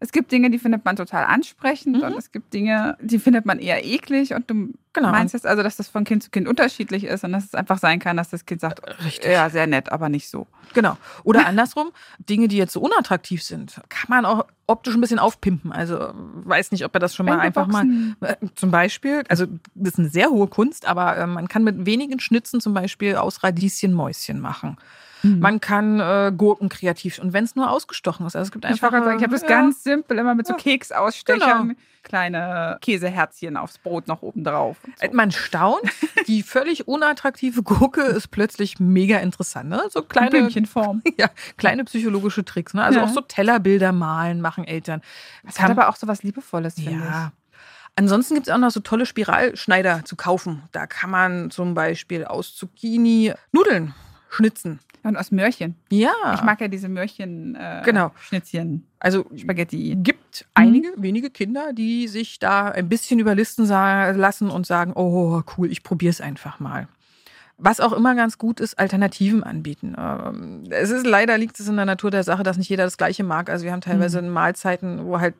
Speaker 3: es gibt Dinge, die findet man total ansprechend
Speaker 2: Mhm.
Speaker 3: und es gibt Dinge, die findet man eher eklig und du
Speaker 2: Genau.
Speaker 3: meinst jetzt also, dass das von Kind zu Kind unterschiedlich ist und dass es einfach sein kann, dass das Kind sagt,
Speaker 2: Richtig.
Speaker 3: ja, sehr nett, aber nicht so.
Speaker 2: Genau. Oder andersrum, Dinge, die jetzt so unattraktiv sind, kann man auch optisch ein bisschen aufpimpen. Also weiß nicht, ob er das schon mal einfach mal. Äh, Zum Beispiel, also das ist eine sehr hohe Kunst, aber äh, man kann mit wenigen Schnitzen zum Beispiel aus Radieschen Mäuschen machen.
Speaker 3: Mhm.
Speaker 2: Man kann äh, Gurken kreativ und wenn es nur ausgestochen ist. Also es gibt
Speaker 3: Ich
Speaker 2: einfach.
Speaker 3: sagen, ich habe das
Speaker 2: ja,
Speaker 3: ganz simpel, immer mit so
Speaker 2: Ja.
Speaker 3: Keksausstechern,
Speaker 2: Genau.
Speaker 3: kleine Käseherzchen aufs Brot noch oben drauf. so.
Speaker 2: Äh, Man staunt, die völlig unattraktive Gurke ist plötzlich mega interessant. Ne? So kleine,
Speaker 3: Blümchenform.
Speaker 2: ja, kleine psychologische Tricks. Ne? Also
Speaker 3: Ja.
Speaker 2: auch so Tellerbilder malen machen Eltern.
Speaker 3: Das hat aber auch so was Liebevolles, finde
Speaker 2: Ja. Ansonsten gibt es auch noch so tolle Spiralschneider zu kaufen. Da kann man zum Beispiel aus Zucchini Nudeln schnitzen.
Speaker 3: Und aus Möhrchen.
Speaker 2: Ja.
Speaker 3: Ich mag ja diese Möhrchen äh,
Speaker 2: Genau.
Speaker 3: Schnitzchen,
Speaker 2: Also
Speaker 3: Spaghetti.
Speaker 2: gibt einige wenige Kinder, die sich da ein bisschen überlisten lassen und sagen, oh cool, ich probiere es einfach mal. Was auch immer ganz gut ist, Alternativen anbieten. Ähm, Es ist leider liegt es in der Natur der Sache, dass nicht jeder das Gleiche mag. Also wir haben teilweise Mahlzeiten, wo halt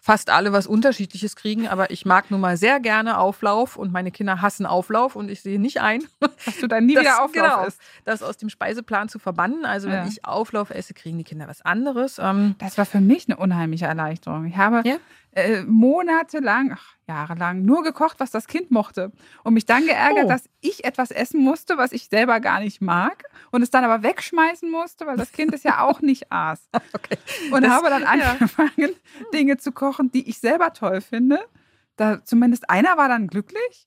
Speaker 2: fast alle was Unterschiedliches kriegen, aber ich mag nun mal sehr gerne Auflauf und meine Kinder hassen Auflauf und ich sehe nicht ein,
Speaker 3: Dass du dann nie
Speaker 2: das,
Speaker 3: wieder Auflauf
Speaker 2: genau,
Speaker 3: isst.
Speaker 2: das aus dem Speiseplan zu verbannen. Also
Speaker 3: Ja.
Speaker 2: wenn ich Auflauf esse, kriegen die Kinder was anderes. Ähm,
Speaker 3: Das war für mich eine unheimliche Erleichterung. Ich habe
Speaker 2: Ja?
Speaker 3: Äh, monatelang, ach, jahrelang nur gekocht, was das Kind mochte. Und mich dann geärgert,
Speaker 2: Oh.
Speaker 3: dass ich etwas essen musste, was ich selber gar nicht mag. Und es dann aber wegschmeißen musste, weil das Kind es ja auch nicht aß.
Speaker 2: okay.
Speaker 3: Und
Speaker 2: Das-
Speaker 3: habe dann
Speaker 2: ja.
Speaker 3: angefangen, Dinge zu kochen, die ich selber toll finde. Da zumindest einer war dann glücklich.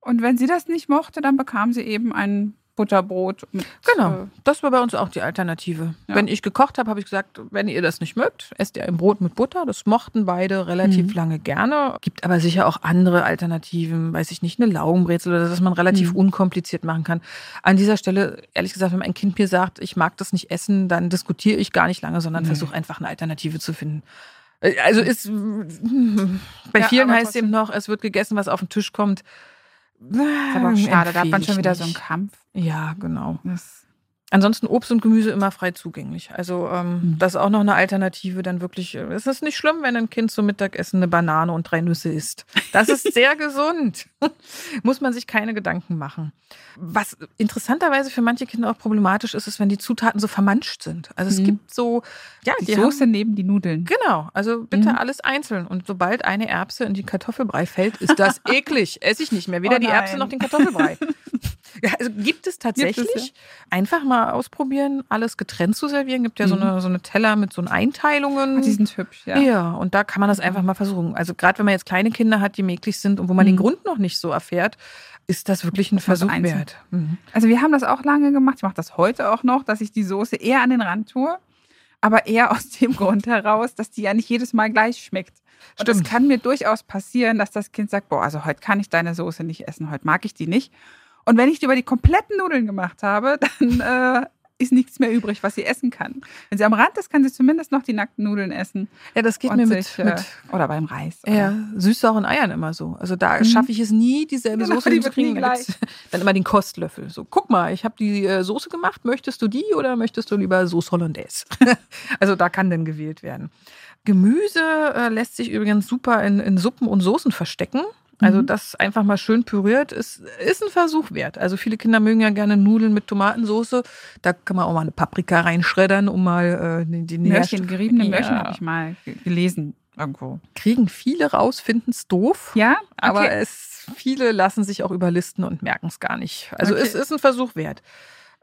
Speaker 3: Und wenn sie das nicht mochte, dann bekam sie eben ein Butterbrot.
Speaker 2: Genau,
Speaker 3: Äh,
Speaker 2: das war bei uns auch die Alternative.
Speaker 3: Ja.
Speaker 2: Wenn ich gekocht habe, habe ich gesagt, wenn ihr das nicht mögt, esst ihr ein Brot mit Butter. Das mochten beide relativ
Speaker 3: Mhm.
Speaker 2: lange gerne. Gibt aber sicher auch andere Alternativen, weiß ich nicht, eine Laugenbrezel oder das, was man relativ
Speaker 3: Mhm.
Speaker 2: unkompliziert machen kann. An dieser Stelle, ehrlich gesagt, wenn mein Kind mir sagt, ich mag das nicht essen, dann diskutiere ich gar nicht lange, sondern
Speaker 3: Nee.
Speaker 2: versuche einfach eine Alternative zu finden. Äh, Also ist bei
Speaker 3: Ja,
Speaker 2: vielen heißt eben noch, es wird gegessen, was auf den Tisch kommt.
Speaker 3: Ist aber auch schade, da hat man schon wieder so einen. Kampf.
Speaker 2: Ja, genau.
Speaker 3: Das
Speaker 2: Ansonsten Obst und Gemüse immer frei zugänglich. Also ähm,
Speaker 3: Mhm.
Speaker 2: das ist auch noch eine Alternative. Dann wirklich, äh, es ist nicht schlimm, wenn ein Kind zum Mittagessen eine Banane und drei Nüsse isst. Das ist sehr gesund. Muss man sich keine Gedanken machen. Was interessanterweise für manche Kinder auch problematisch ist, ist, wenn die Zutaten so vermanscht sind. Also es
Speaker 3: Mhm.
Speaker 2: gibt so, ja,
Speaker 3: die
Speaker 2: die
Speaker 3: Soße
Speaker 2: Haben,
Speaker 3: neben die Nudeln.
Speaker 2: genau, also bitte
Speaker 3: Mhm.
Speaker 2: alles einzeln. Und sobald eine Erbse in die Kartoffelbrei fällt, ist das eklig. Esse ich nicht mehr. Weder
Speaker 3: Oh
Speaker 2: die Erbse noch den Kartoffelbrei. Also gibt es tatsächlich.
Speaker 3: Gibt es, ja.
Speaker 2: Einfach mal ausprobieren, alles getrennt zu servieren. Gibt ja so,
Speaker 3: Mhm.
Speaker 2: eine, so eine Teller mit so Einteilungen.
Speaker 3: Ah, die sind hübsch, ja.
Speaker 2: ja. und da kann man das einfach mal versuchen. Also gerade wenn man jetzt kleine Kinder hat, die mäglich sind und wo man den
Speaker 3: Mhm.
Speaker 2: Grund noch nicht so erfährt, ist das wirklich ein
Speaker 3: so
Speaker 2: Versuch
Speaker 3: einzeln.
Speaker 2: wert. Mhm.
Speaker 3: Also wir haben das auch lange gemacht. Ich mache das heute auch noch, dass ich die Soße eher an den Rand tue. Aber eher aus dem Grund heraus, dass die ja nicht jedes Mal gleich schmeckt. Und es kann mir durchaus passieren, dass das Kind sagt, boah, also heute kann ich deine Soße nicht essen, heute mag ich die nicht. Und wenn ich die über die kompletten Nudeln gemacht habe, dann äh, ist nichts mehr übrig, was sie essen kann. Wenn sie am Rand ist, kann sie zumindest noch die nackten Nudeln essen.
Speaker 2: Ja, das geht mir mit,
Speaker 3: sich, äh,
Speaker 2: mit
Speaker 3: oder beim Reis.
Speaker 2: ja, süß-sauren Eiern immer so. Also da
Speaker 3: Mhm.
Speaker 2: schaffe ich es nie, dieselbe
Speaker 3: Genau,
Speaker 2: Soße
Speaker 3: die
Speaker 2: Da gibt's Dann immer den Kostlöffel. So, guck mal, ich habe die äh, Soße gemacht. Möchtest du die oder möchtest du lieber Sauce Hollandaise? also da kann dann gewählt werden. Gemüse äh, lässt sich übrigens super in, in Suppen und Soßen verstecken. Also
Speaker 3: Mhm.
Speaker 2: das einfach mal schön püriert ist, ist ein Versuch wert. Also viele Kinder mögen ja gerne Nudeln mit Tomatensoße. Da kann man auch mal eine Paprika reinschreddern, um mal äh, die, die
Speaker 3: Möhrchen, geriebene
Speaker 2: Ja.
Speaker 3: Möhrchen habe ich mal ge- gelesen irgendwo.
Speaker 2: Kriegen viele raus, finden es doof.
Speaker 3: Ja,
Speaker 2: Aber
Speaker 3: Okay.
Speaker 2: es, viele lassen sich auch überlisten und merken es gar nicht. Also
Speaker 3: Okay.
Speaker 2: es ist ein Versuch wert.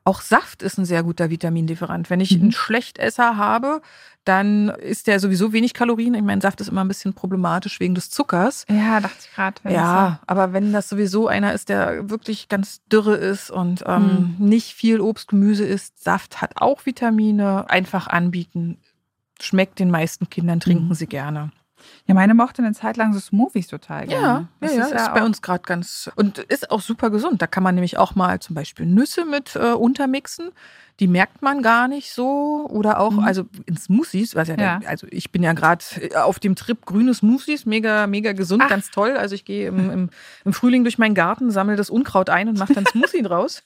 Speaker 2: Auch Saft ist ein sehr guter Vitamindifferent. Wenn ich
Speaker 3: Mhm.
Speaker 2: einen Schlechtesser habe, dann ist der sowieso wenig Kalorien. Ich meine, Saft ist immer ein bisschen problematisch wegen des Zuckers.
Speaker 3: Ja, dachte ich gerade.
Speaker 2: Ja, aber wenn das sowieso einer ist, der wirklich ganz dürre ist und ähm,
Speaker 3: Mhm.
Speaker 2: nicht viel Obst, Gemüse isst, Saft hat auch Vitamine, einfach anbieten. Schmeckt den meisten Kindern, trinken
Speaker 3: Mhm.
Speaker 2: sie gerne.
Speaker 3: Ja, meine mochte eine Zeit lang so Smoothies total gerne.
Speaker 2: Ja,
Speaker 3: Das
Speaker 2: ja, ist, ja, ist bei uns gerade ganz und ist auch super gesund. Da kann man nämlich auch mal zum Beispiel Nüsse mit äh, untermixen. Die merkt man gar nicht so. Oder auch,
Speaker 3: Mhm.
Speaker 2: also in Smoothies, was ja,
Speaker 3: Ja.
Speaker 2: Der, also ich bin ja gerade auf dem Trip grüne Smoothies, mega, mega gesund,
Speaker 3: Ach.
Speaker 2: ganz toll. Also ich gehe im, im, im Frühling durch meinen Garten, sammle das Unkraut ein und mache dann Smoothie draus.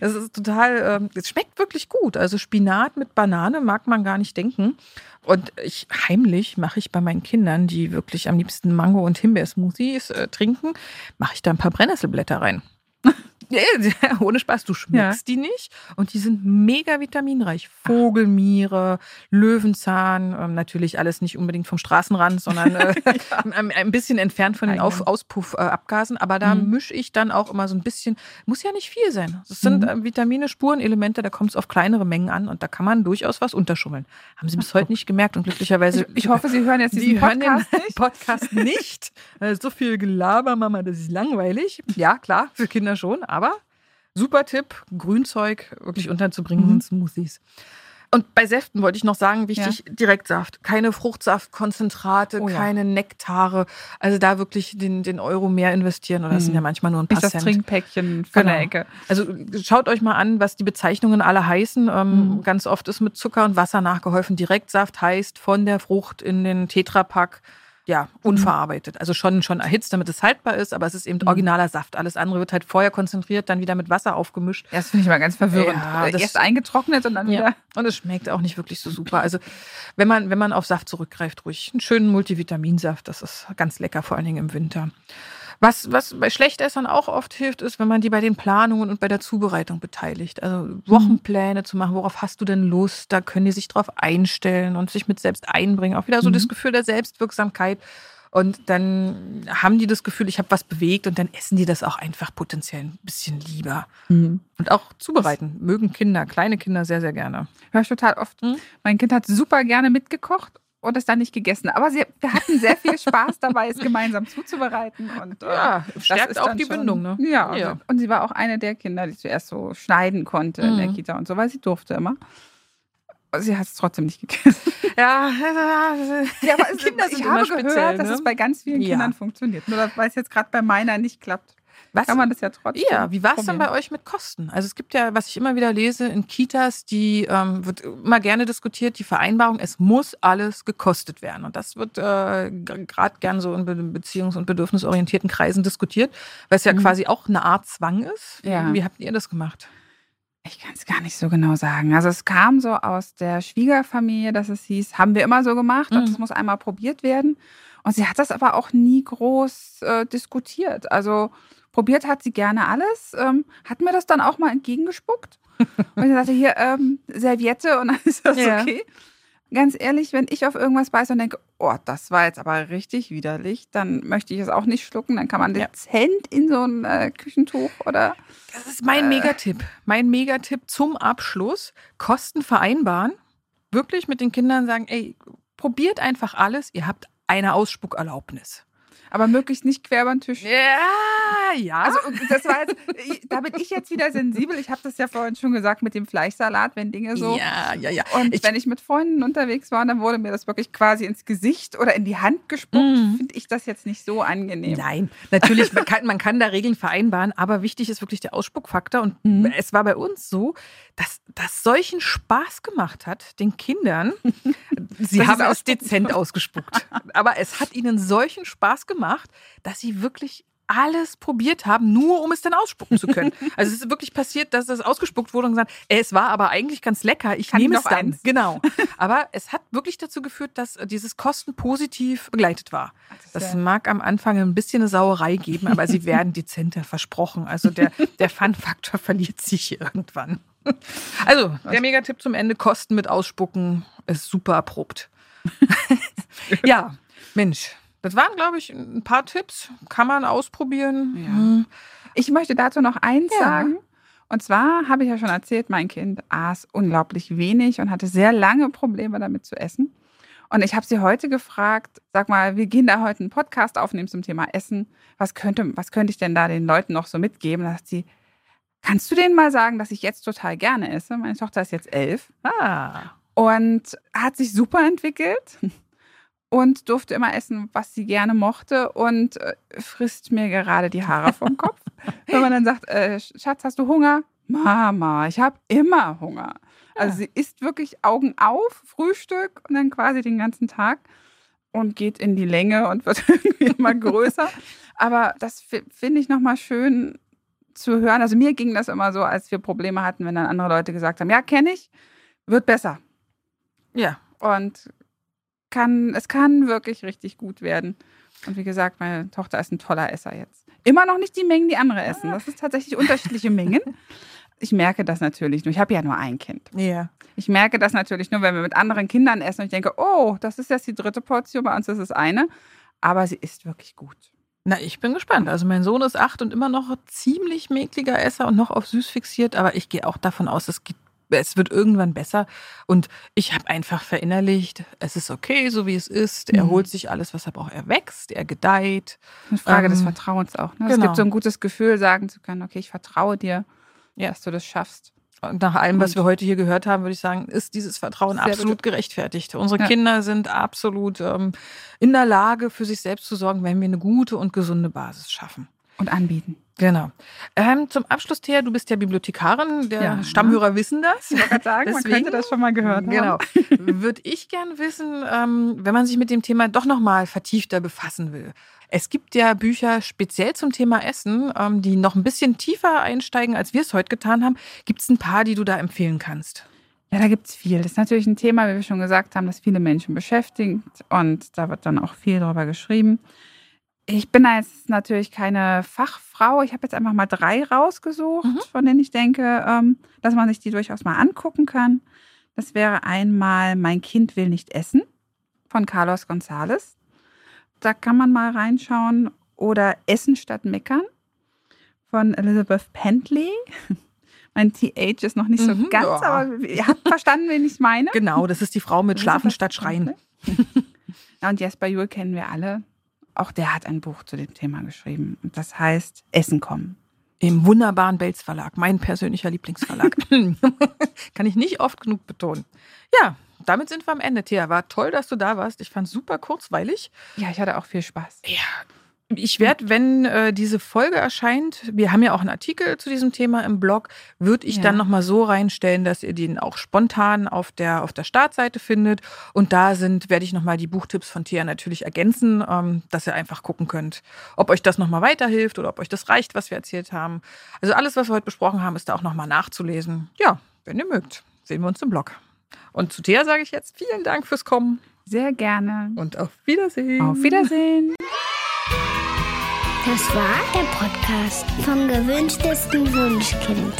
Speaker 2: Das ist total, ähm, es schmeckt wirklich gut. Also Spinat mit Banane mag man gar nicht denken. Und ich heimlich mache ich bei meinen Kindern, die wirklich am liebsten Mango- und Himbeersmoothies äh, trinken, mache ich da ein paar Brennnesselblätter rein. Ja, ja, ohne Spaß, du schmeckst die nicht und die sind mega vitaminreich. Vogelmiere, Löwenzahn, ähm, natürlich alles nicht unbedingt vom Straßenrand, sondern äh, ein, ein bisschen entfernt von den Auf
Speaker 3: Eigenen.
Speaker 2: Auspufffabgasen. Aber da
Speaker 3: Mhm.
Speaker 2: mische ich dann auch immer so ein bisschen, muss ja nicht viel sein. Das sind
Speaker 3: Mhm.
Speaker 2: äh, Vitamine, Spurenelemente, da kommt es auf kleinere Mengen an und da kann man durchaus was unterschummeln. Haben Sie bis heute nicht gemerkt und glücklicherweise.
Speaker 3: Ich, ich hoffe, Sie hören jetzt diesen Podcast
Speaker 2: den
Speaker 3: nicht.
Speaker 2: Podcast nicht. Äh, So viel Gelaber, Mama, das ist langweilig. Ja, klar, für Kinder schon, aber super Tipp, Grünzeug wirklich unterzubringen
Speaker 3: Mhm.
Speaker 2: sind Smoothies. Und bei Säften wollte ich noch sagen, wichtig, Direktsaft. Keine Fruchtsaftkonzentrate,
Speaker 3: Oh ja.
Speaker 2: keine Nektare. Also da wirklich den, den Euro mehr investieren. Oder das sind
Speaker 3: Mhm.
Speaker 2: ja manchmal nur ein paar
Speaker 3: Nicht das
Speaker 2: Cent.
Speaker 3: Trinkpäckchen von der
Speaker 2: Genau.
Speaker 3: Ecke.
Speaker 2: Also schaut euch mal an, was die Bezeichnungen alle heißen. Ähm,
Speaker 3: Mhm.
Speaker 2: Ganz oft ist mit Zucker und Wasser nachgeholfen. Direktsaft heißt von der Frucht in den Tetrapack. Ja, unverarbeitet. Also schon, schon erhitzt, damit es haltbar ist, aber es ist eben
Speaker 3: Mhm.
Speaker 2: originaler Saft. Alles andere wird halt vorher konzentriert, dann wieder mit Wasser aufgemischt.
Speaker 3: Ja, Das finde ich mal ganz verwirrend.
Speaker 2: Ja,
Speaker 3: Äh,
Speaker 2: das-
Speaker 3: Erst eingetrocknet und dann
Speaker 2: Ja.
Speaker 3: wieder.
Speaker 2: Und es schmeckt auch nicht wirklich so super. Also wenn man, wenn man auf Saft zurückgreift, ruhig einen schönen Multivitaminsaft, das ist ganz lecker, vor allen Dingen im Winter. Was, was bei Schlechtessern auch oft hilft, ist, wenn man die bei den Planungen und bei der Zubereitung beteiligt. Also Wochenpläne zu machen, worauf hast du denn Lust? Da können die sich drauf einstellen und sich mit selbst einbringen. Auch wieder so
Speaker 3: Mhm.
Speaker 2: das Gefühl der Selbstwirksamkeit. Und dann haben die das Gefühl, ich habe was bewegt und dann essen die das auch einfach potenziell ein bisschen lieber. Und auch zubereiten mögen Kinder, kleine Kinder sehr, sehr gerne.
Speaker 3: Hör ich total oft.
Speaker 2: Mhm.
Speaker 3: Mein Kind hat super gerne mitgekocht und es dann nicht gegessen. Aber sie, wir hatten sehr viel Spaß dabei, es gemeinsam zuzubereiten. Und, äh,
Speaker 2: Ja,
Speaker 3: das
Speaker 2: stärkt
Speaker 3: ist
Speaker 2: auch die
Speaker 3: schon-
Speaker 2: Bindung, ne?
Speaker 3: Ja,
Speaker 2: Ja.
Speaker 3: Und, und sie war auch eine der Kinder, die zuerst so schneiden konnte in der
Speaker 2: Mhm.
Speaker 3: Kita und so, weil sie durfte immer. Sie hat es trotzdem nicht gegessen.
Speaker 2: Ja,
Speaker 3: Ja, aber es,
Speaker 2: Kinder sind
Speaker 3: ich habe
Speaker 2: speziell,
Speaker 3: gehört, dass
Speaker 2: ne?
Speaker 3: es bei ganz vielen
Speaker 2: Ja.
Speaker 3: Kindern funktioniert. Nur weil es jetzt gerade bei meiner nicht klappt,
Speaker 2: was,
Speaker 3: kann man das ja trotzdem.
Speaker 2: ja, wie war es
Speaker 3: probieren.
Speaker 2: bei euch mit Kosten? Also es gibt ja, was ich immer wieder lese in Kitas, die ähm, wird immer gerne diskutiert, die Vereinbarung, es muss alles gekostet werden. Und das wird äh, gerade gern so in be beziehungs- und bedürfnisorientierten Kreisen diskutiert, weil es ja
Speaker 3: Mhm.
Speaker 2: quasi auch eine Art Zwang ist.
Speaker 3: Ja.
Speaker 2: Wie habt ihr das gemacht?
Speaker 3: Ich kann es gar nicht so genau sagen. Also es kam so aus der Schwiegerfamilie, dass es hieß, haben wir immer so gemacht und
Speaker 2: Mhm.
Speaker 3: es muss einmal probiert werden. Und sie hat das aber auch nie groß äh, diskutiert. Also probiert hat sie gerne alles, ähm, hat mir das dann auch mal entgegengespuckt. und ich sagte, hier, ähm, Serviette und dann ist das
Speaker 2: Ja.
Speaker 3: okay. Ganz ehrlich, wenn ich auf irgendwas beiße und denke, oh, das war jetzt aber richtig widerlich, dann möchte ich es auch nicht schlucken. Dann kann man
Speaker 2: Ja.
Speaker 3: dezent in so ein äh, Küchentuch oder
Speaker 2: Das ist mein Megatipp. Mein Megatipp zum Abschluss. Kosten vereinbaren. Wirklich mit den Kindern sagen, ey, probiert einfach alles. Ihr habt eine Ausspuckerlaubnis.
Speaker 3: Aber möglichst nicht quer über den Tisch.
Speaker 2: Ja, ja.
Speaker 3: Also das war jetzt, da bin ich jetzt wieder sensibel. Ich habe das ja vorhin schon gesagt mit dem Fleischsalat, wenn Dinge so.
Speaker 2: ja, ja, ja.
Speaker 3: Und
Speaker 2: Ich-
Speaker 3: wenn ich mit Freunden unterwegs war, dann wurde mir das wirklich quasi ins Gesicht oder in die Hand gespuckt.
Speaker 2: Mhm.
Speaker 3: Finde ich das jetzt nicht so angenehm.
Speaker 2: Nein, natürlich, man kann, man kann da Regeln vereinbaren, aber wichtig ist wirklich der Ausspuckfaktor. Und
Speaker 3: Mhm.
Speaker 2: es war bei uns so, dass das solchen Spaß gemacht hat, den Kindern. Sie haben
Speaker 3: es
Speaker 2: dezent ausgespuckt. Aber es hat ihnen solchen Spaß gemacht, dass sie wirklich alles probiert haben, nur um es dann ausspucken zu können. Also es ist wirklich passiert, dass das ausgespuckt wurde und gesagt, ey, es war aber eigentlich ganz lecker, ich
Speaker 3: Kann
Speaker 2: nehme es dann.
Speaker 3: eins?
Speaker 2: Genau. Aber es hat wirklich dazu geführt, dass dieses Kosten positiv begleitet war.
Speaker 3: Das
Speaker 2: Das mag am Anfang ein bisschen eine Sauerei geben, aber sie werden dezenter versprochen. Also der, der Fun-Faktor verliert sich irgendwann. Also, der Megatipp zum Ende: Kosten mit Ausspucken ist super erprobt. ja, Mensch, das waren, glaube ich, ein paar Tipps. Kann man ausprobieren.
Speaker 3: Ja.
Speaker 2: Hm.
Speaker 3: Ich möchte dazu noch eins
Speaker 2: Ja.
Speaker 3: sagen. Und zwar habe ich ja schon erzählt, mein Kind aß unglaublich wenig und hatte sehr lange Probleme damit zu essen. Und ich habe sie heute gefragt, sag mal, wir gehen da heute einen Podcast aufnehmen zum Thema Essen. Was könnte, was könnte ich denn da den Leuten noch so mitgeben? Da sagt sie, kannst du denen mal sagen, dass ich jetzt total gerne esse? Meine Tochter ist jetzt elf
Speaker 2: Ah.
Speaker 3: und hat sich super entwickelt und durfte immer essen, was sie gerne mochte und äh, frisst mir gerade die Haare vom Kopf. Wenn man dann sagt, äh, Schatz, hast du Hunger? Mama, ich habe immer Hunger. Also sie isst wirklich Augen auf, Frühstück und dann quasi den ganzen Tag und geht in die Länge und wird irgendwie immer größer. Aber das fi- finde ich nochmal schön zu hören. Also mir ging das immer so, als wir Probleme hatten, wenn dann andere Leute gesagt haben, ja, kenne ich, wird besser.
Speaker 2: Ja.
Speaker 3: Und kann, es kann wirklich richtig gut werden. Und wie gesagt, meine Tochter ist ein toller Esser jetzt. Immer noch nicht die Mengen, die andere essen. Das ist tatsächlich unterschiedliche Mengen. Ich merke das natürlich nur. Ich habe ja nur ein Kind.
Speaker 2: Ja.
Speaker 3: Ich merke das natürlich nur, wenn wir mit anderen Kindern essen und ich denke, oh, das ist jetzt die dritte Portion, bei uns ist es eine. Aber sie ist wirklich gut.
Speaker 2: Na, ich bin gespannt. Also mein Sohn ist acht und immer noch ziemlich mäkliger Esser und noch auf süß fixiert, aber ich gehe auch davon aus, es geht es wird irgendwann besser. Und ich habe einfach verinnerlicht, es ist okay, so wie es ist. Er
Speaker 3: Mhm.
Speaker 2: holt sich alles, was er braucht. Er wächst, er gedeiht.
Speaker 3: Eine Frage des
Speaker 2: Ähm,
Speaker 3: Vertrauens auch. Ne? Es
Speaker 2: genau.
Speaker 3: gibt so ein gutes Gefühl, sagen zu können, okay, ich vertraue dir,
Speaker 2: Ja.
Speaker 3: dass du das schaffst.
Speaker 2: Nach allem, was wir heute hier gehört haben, würde ich sagen, ist dieses Vertrauen
Speaker 3: Sehr
Speaker 2: absolut
Speaker 3: gut.
Speaker 2: gerechtfertigt. Unsere
Speaker 3: Ja.
Speaker 2: Kinder sind absolut ähm, in der Lage, für sich selbst zu sorgen, wenn wir eine gute und gesunde Basis schaffen.
Speaker 3: Und anbieten.
Speaker 2: Genau. Ähm, zum Abschluss, Thea, du bist ja Bibliothekarin. Der
Speaker 3: Ja.
Speaker 2: Stammhörer wissen das.
Speaker 3: Ich wollte gerade sagen, man
Speaker 2: Deswegen-
Speaker 3: könnte das schon mal gehört
Speaker 2: Genau.
Speaker 3: haben.
Speaker 2: Würde ich gern wissen, ähm, wenn man sich mit dem Thema doch nochmal vertiefter befassen will. Es gibt ja Bücher speziell zum Thema Essen, ähm, die noch ein bisschen tiefer einsteigen, als wir es heute getan haben. Gibt es ein paar, die du da empfehlen kannst?
Speaker 3: Ja, da gibt es viel. Das ist natürlich ein Thema, wie wir schon gesagt haben, das viele Menschen beschäftigt. Und da wird dann auch viel drüber geschrieben. Ich bin da jetzt natürlich keine Fachfrau. Ich habe jetzt einfach mal drei rausgesucht,
Speaker 2: Mhm.
Speaker 3: von denen ich denke, ähm, dass man sich die durchaus mal angucken kann. Das wäre einmal Mein Kind will nicht essen von Carlos González. Da kann man mal reinschauen. Oder Essen statt Meckern von Elizabeth Pentley. Mein TH ist noch nicht so
Speaker 2: Mhm,
Speaker 3: ganz,
Speaker 2: ja.
Speaker 3: aber ihr habt verstanden, wen ich meine.
Speaker 2: Genau, das ist die Frau mit Schlafen statt Schreien.
Speaker 3: Ja, und Jesper Juhl kennen wir alle. Auch der hat ein Buch zu dem Thema geschrieben. Und das heißt Essen kommen.
Speaker 2: Im wunderbaren Belz Verlag, mein persönlicher Lieblingsverlag. Kann ich nicht oft genug betonen. Ja, damit sind wir am Ende, Thea. War toll, dass du da warst. Ich fand es super kurzweilig.
Speaker 3: Ja, ich hatte auch viel Spaß.
Speaker 2: Ja. Ich werde, wenn äh, diese Folge erscheint, wir haben ja auch einen Artikel zu diesem Thema im Blog, würde ich
Speaker 3: Ja.
Speaker 2: dann nochmal so reinstellen, dass ihr den auch spontan auf der, auf der Startseite findet. Und da sind, werde ich nochmal die Buchtipps von Thea natürlich ergänzen, ähm, dass ihr einfach gucken könnt, ob euch das nochmal weiterhilft oder ob euch das reicht, was wir erzählt haben. Also alles, was wir heute besprochen haben, ist da auch nochmal nachzulesen. Ja, wenn ihr mögt, sehen wir uns im Blog. Und zu Thea sage ich jetzt vielen Dank fürs Kommen
Speaker 3: Sehr gerne.
Speaker 2: und auf Wiedersehen.
Speaker 3: Auf Wiedersehen.
Speaker 1: Das war der Podcast vom gewünschtesten Wunschkind.